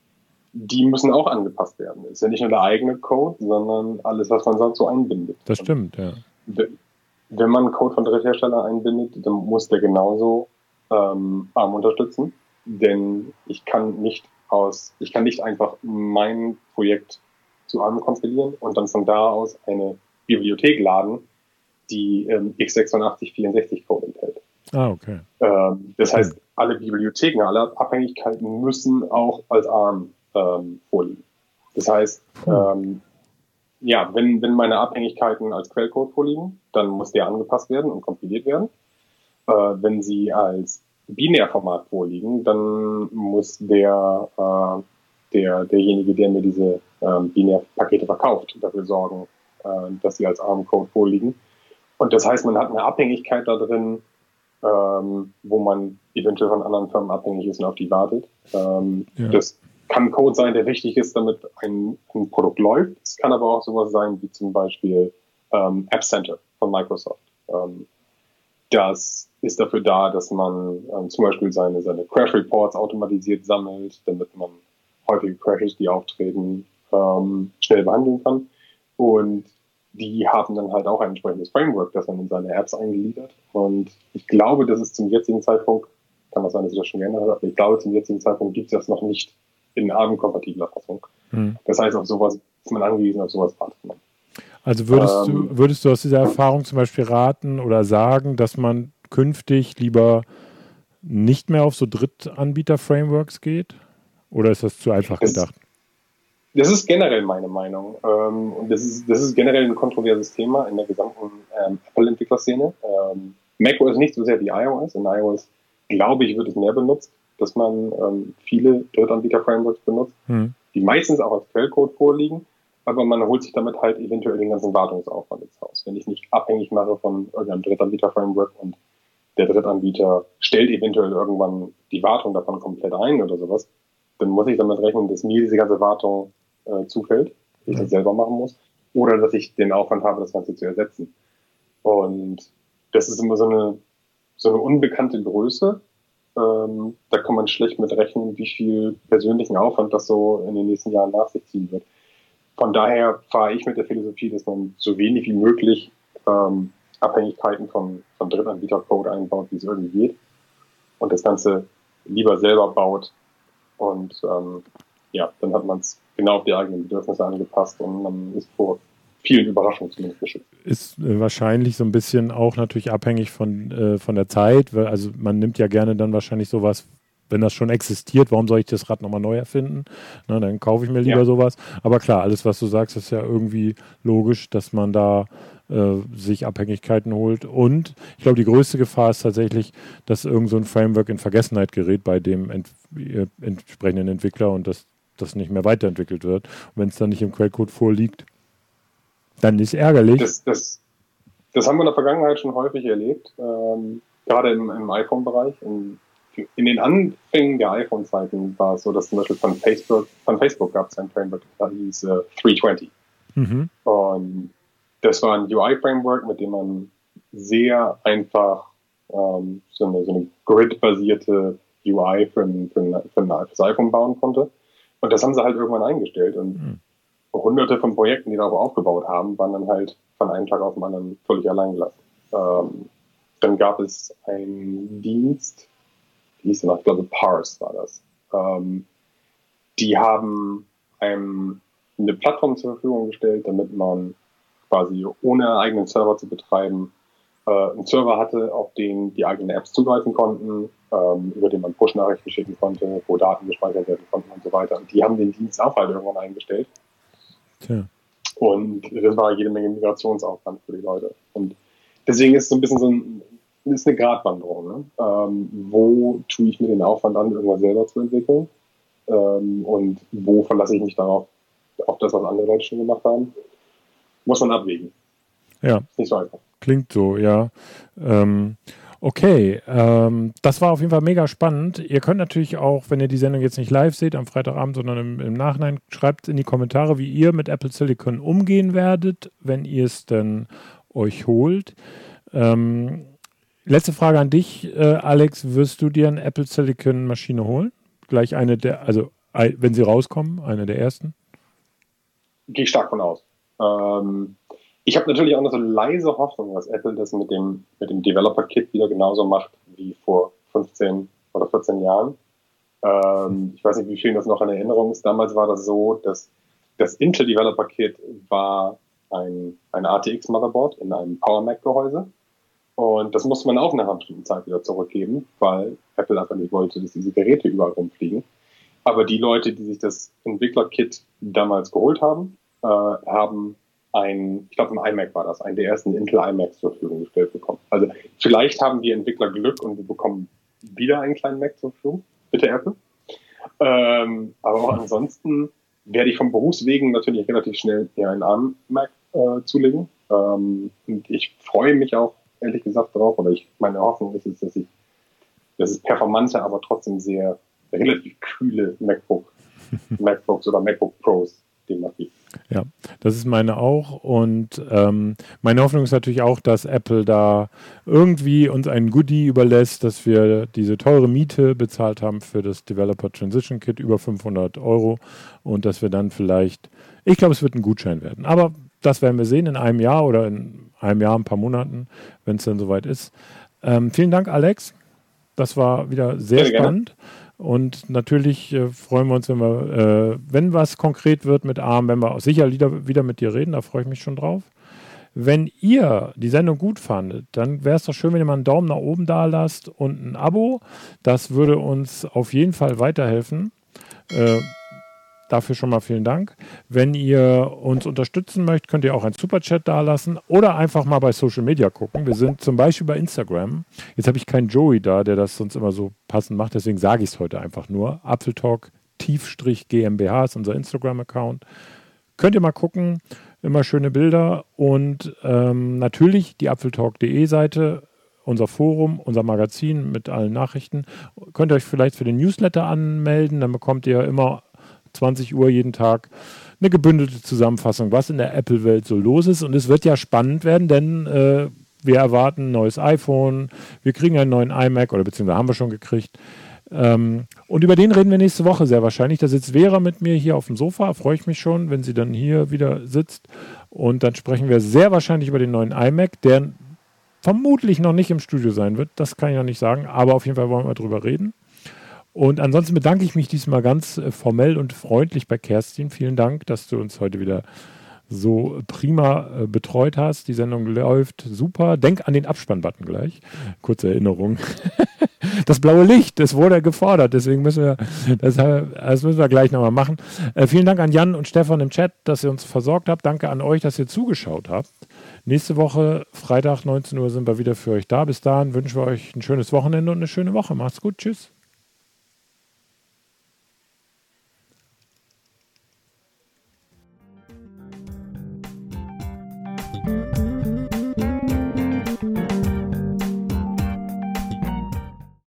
S2: die müssen auch angepasst werden. Es ist ja nicht nur der eigene Code, sondern alles, was man sonst so einbindet.
S1: Das stimmt, ja.
S2: Wenn man Code von Drittherstellern einbindet, dann muss der genauso ähm, ARM unterstützen. Denn ich kann nicht aus, ich kann nicht einfach mein Projekt zu ARM kompilieren und dann von da aus eine Bibliothek laden, die ähm, x86-64 Code enthält.
S1: Ah, okay.
S2: Ähm, das heißt, hm. alle Bibliotheken, alle Abhängigkeiten müssen auch als ARM ähm, vorliegen. Das heißt, hm. ähm, ja, wenn, wenn meine Abhängigkeiten als Quellcode vorliegen, dann muss der angepasst werden und kompiliert werden. Äh, wenn sie als Binärformat vorliegen, dann muss der, äh, der derjenige, der mir diese äh, Binärpakete verkauft, dafür sorgen, äh, dass sie als ARM-Code vorliegen. Und das heißt, man hat eine Abhängigkeit da drin, ähm, wo man eventuell von anderen Firmen abhängig ist und auf die wartet. Ähm, ja. Das kann Code sein, der wichtig ist, damit ein, ein, Produkt läuft. Es kann aber auch sowas sein wie zum Beispiel ähm, App Center von Microsoft. Ähm, das ist dafür da, dass man ähm, zum Beispiel seine, seine Crash Reports automatisiert sammelt, damit man häufige Crashes, die auftreten, ähm, schnell behandeln kann. Und die haben dann halt auch ein entsprechendes Framework, das man in seine Apps eingliedert. Und ich glaube, dass es zum jetzigen Zeitpunkt, kann man sein, dass sich das schon geändert hat, aber ich glaube, zum jetzigen Zeitpunkt gibt es das noch nicht in ARM-kompatibler Fassung. Hm. Das heißt, auf sowas ist man angewiesen, auf sowas wartet man.
S1: Also würdest, ähm, du, würdest du aus dieser Erfahrung zum Beispiel raten oder sagen, dass man künftig lieber nicht mehr auf so Drittanbieter-Frameworks geht? Oder ist das zu einfach das, gedacht?
S2: Das ist generell meine Meinung. Ähm, und das ist, das ist generell ein kontroverses Thema in der gesamten ähm, Apple-Entwicklerszene. Ähm, macOS nicht so sehr wie iOS. In iOS, glaube ich, wird es mehr benutzt, dass man ähm, viele Drittanbieter-Frameworks benutzt, hm. die meistens auch als Quellcode vorliegen aber man holt sich damit halt eventuell den ganzen Wartungsaufwand ins Haus. Wenn ich nicht abhängig mache von irgendeinem Drittanbieter-Framework und der Drittanbieter stellt eventuell irgendwann die Wartung davon komplett ein oder sowas, dann muss ich damit rechnen, dass mir diese ganze Wartung äh, zufällt, die ich das selber machen muss, oder dass ich den Aufwand habe, das Ganze zu ersetzen. Und das ist immer so eine, so eine unbekannte Größe. Ähm, da kann man schlecht mit rechnen, wie viel persönlichen Aufwand das so in den nächsten Jahren nach sich ziehen wird von daher fahre ich mit der Philosophie, dass man so wenig wie möglich ähm, Abhängigkeiten von, von Drittanbieter-Code einbaut, wie es irgendwie geht. Und das Ganze lieber selber baut. Und ähm, ja, dann hat man es genau auf die eigenen Bedürfnisse angepasst und man ist vor vielen Überraschungen zumindest geschützt.
S1: Ist äh, wahrscheinlich so ein bisschen auch natürlich abhängig von, äh, von der Zeit, also man nimmt ja gerne dann wahrscheinlich sowas wenn das schon existiert, warum soll ich das Rad nochmal neu erfinden? Na, dann kaufe ich mir lieber ja. sowas. Aber klar, alles, was du sagst, ist ja irgendwie logisch, dass man da äh, sich Abhängigkeiten holt. Und ich glaube, die größte Gefahr ist tatsächlich, dass irgend so ein Framework in Vergessenheit gerät bei dem ent äh, entsprechenden Entwickler und dass das nicht mehr weiterentwickelt wird. Und wenn es dann nicht im Quellcode vorliegt, Dann ist ärgerlich.
S2: Das, das, das haben wir in der Vergangenheit schon häufig erlebt, ähm, gerade im, im iPhone-Bereich. In, in, den Anfängen der iPhone-Zeiten war es so, dass zum Beispiel von Facebook, von Facebook gab es ein Framework, das hieß äh, 320. Mhm. Und das war ein UI-Framework, mit dem man sehr einfach ähm, so eine, so eine Grid-basierte UI für ein, für, ein, für ein fürs iPhone bauen konnte. Und das haben sie halt irgendwann eingestellt. Und mhm. Hunderte von Projekten, die darauf aufgebaut haben, waren dann halt von einem Tag auf den anderen völlig allein gelassen. Ähm, dann gab es einen Dienst, wie hieß der noch? Ich glaube, Parse war das. Ähm, die haben einem eine Plattform zur Verfügung gestellt, damit man quasi ohne eigenen Server zu betreiben äh, einen Server hatte, auf den die eigenen Apps zugreifen konnten, ähm, über den man Push-Nachrichten schicken konnte, wo Daten gespeichert werden konnten und so weiter. Und die haben den Dienst auch halt irgendwann eingestellt. Tja. Und das war jede Menge Migrationsaufwand für die Leute. Und deswegen ist es so ein bisschen so ein, ist eine Gratwanderung. Ne? Ähm, wo tue ich mir den Aufwand an, irgendwas selber zu entwickeln? Ähm, und wo verlasse ich mich darauf, auf das, was andere Leute schon gemacht haben? Muss man abwägen.
S1: Ja. Nicht so einfach. Klingt so, ja. Ähm, okay, ähm, das war auf jeden Fall mega spannend. Ihr könnt natürlich auch, wenn ihr die Sendung jetzt nicht live seht am Freitagabend, sondern im, im Nachhinein, schreibt in die Kommentare, wie ihr mit Apple Silicon umgehen werdet, wenn ihr es denn euch holt. Ähm, letzte Frage an dich, äh, Alex. Wirst du dir eine Apple Silicon Maschine holen? Gleich eine der, also wenn sie rauskommen, eine der ersten?
S2: Gehe ich stark von aus. Ähm, ich habe natürlich auch noch so leise Hoffnung, dass Apple das mit dem, mit dem Developer-Kit wieder genauso macht wie vor 15 oder 14 Jahren. Ähm, ich weiß nicht, wie vielen das noch in Erinnerung ist. Damals war das so, dass das Intel Developer Kit war ein, ein ATX Motherboard in einem Power Mac Gehäuse. Und das musste man auch nach einer bestimmten Zeit wieder zurückgeben, weil Apple einfach nicht wollte, dass diese Geräte überall rumfliegen. Aber die Leute, die sich das Entwickler-Kit damals geholt haben, äh, haben ein, ich glaube, ein iMac war das, einen der ersten Intel iMacs zur Verfügung gestellt bekommen. Also vielleicht haben wir Entwickler Glück und wir bekommen wieder einen kleinen Mac zur Verfügung. Bitte Apple. Ähm, aber auch ansonsten werde ich vom Berufswegen natürlich relativ schnell hier einen ARM-Mac äh, zulegen. Ähm, und ich freue mich auch, ehrlich gesagt, darauf, oder ich, meine Hoffnung ist es, dass ich, dass es performante, aber trotzdem sehr relativ kühle MacBook, MacBooks oder MacBook Pros gibt.
S1: Ja, das ist meine auch. Und ähm, meine Hoffnung ist natürlich auch, dass Apple da irgendwie uns ein Goodie überlässt, dass wir diese teure Miete bezahlt haben für das Developer Transition Kit über 500 Euro und dass wir dann vielleicht, ich glaube, es wird ein Gutschein werden. Aber das werden wir sehen in einem Jahr oder in einem Jahr, ein paar Monaten, wenn es dann soweit ist. Ähm, vielen Dank, Alex. Das war wieder sehr, sehr spannend. Gerne. Und natürlich äh, freuen wir uns, wenn wir, äh, wenn was konkret wird mit ARM, wenn wir sicher wieder, wieder mit dir reden, da freue ich mich schon drauf. Wenn ihr die Sendung gut fandet, dann wäre es doch schön, wenn ihr mal einen Daumen nach oben da lasst und ein Abo. Das würde uns auf jeden Fall weiterhelfen. Äh, Dafür schon mal vielen Dank. Wenn ihr uns unterstützen möchtet, könnt ihr auch einen Superchat dalassen oder einfach mal bei Social Media gucken. Wir sind zum Beispiel bei Instagram. Jetzt habe ich keinen Joey da, der das sonst immer so passend macht, deswegen sage ich es heute einfach nur. Apfeltalk Tiefstrich GmbH ist unser Instagram-Account. Könnt ihr mal gucken, immer schöne Bilder und ähm, natürlich die apfeltalk.de Seite unser Forum, unser Magazin mit allen Nachrichten. Könnt ihr euch vielleicht für den Newsletter anmelden, dann bekommt ihr immer 20 Uhr jeden Tag eine gebündelte Zusammenfassung, was in der Apple-Welt so los ist. Und es wird ja spannend werden, denn äh, wir erwarten ein neues iPhone, wir kriegen einen neuen iMac oder beziehungsweise haben wir schon gekriegt. Ähm, und über den reden wir nächste Woche sehr wahrscheinlich. Da sitzt Vera mit mir hier auf dem Sofa, freue ich mich schon, wenn sie dann hier wieder sitzt. Und dann sprechen wir sehr wahrscheinlich über den neuen iMac, der vermutlich noch nicht im Studio sein wird. Das kann ich noch nicht sagen, aber auf jeden Fall wollen wir drüber reden. Und ansonsten bedanke ich mich diesmal ganz äh, formell und freundlich bei Kerstin. Vielen Dank, dass du uns heute wieder so prima äh, betreut hast. Die Sendung läuft super. Denk an den Abspannbutton gleich. Kurze Erinnerung. das blaue Licht, das wurde gefordert. Deswegen müssen wir, das, das müssen wir gleich nochmal machen. Äh, vielen Dank an Jan und Stefan im Chat, dass ihr uns versorgt habt. Danke an euch, dass ihr zugeschaut habt. Nächste Woche, Freitag, 19 Uhr, sind wir wieder für euch da. Bis dahin wünschen wir euch ein schönes Wochenende und eine schöne Woche. Macht's gut. Tschüss.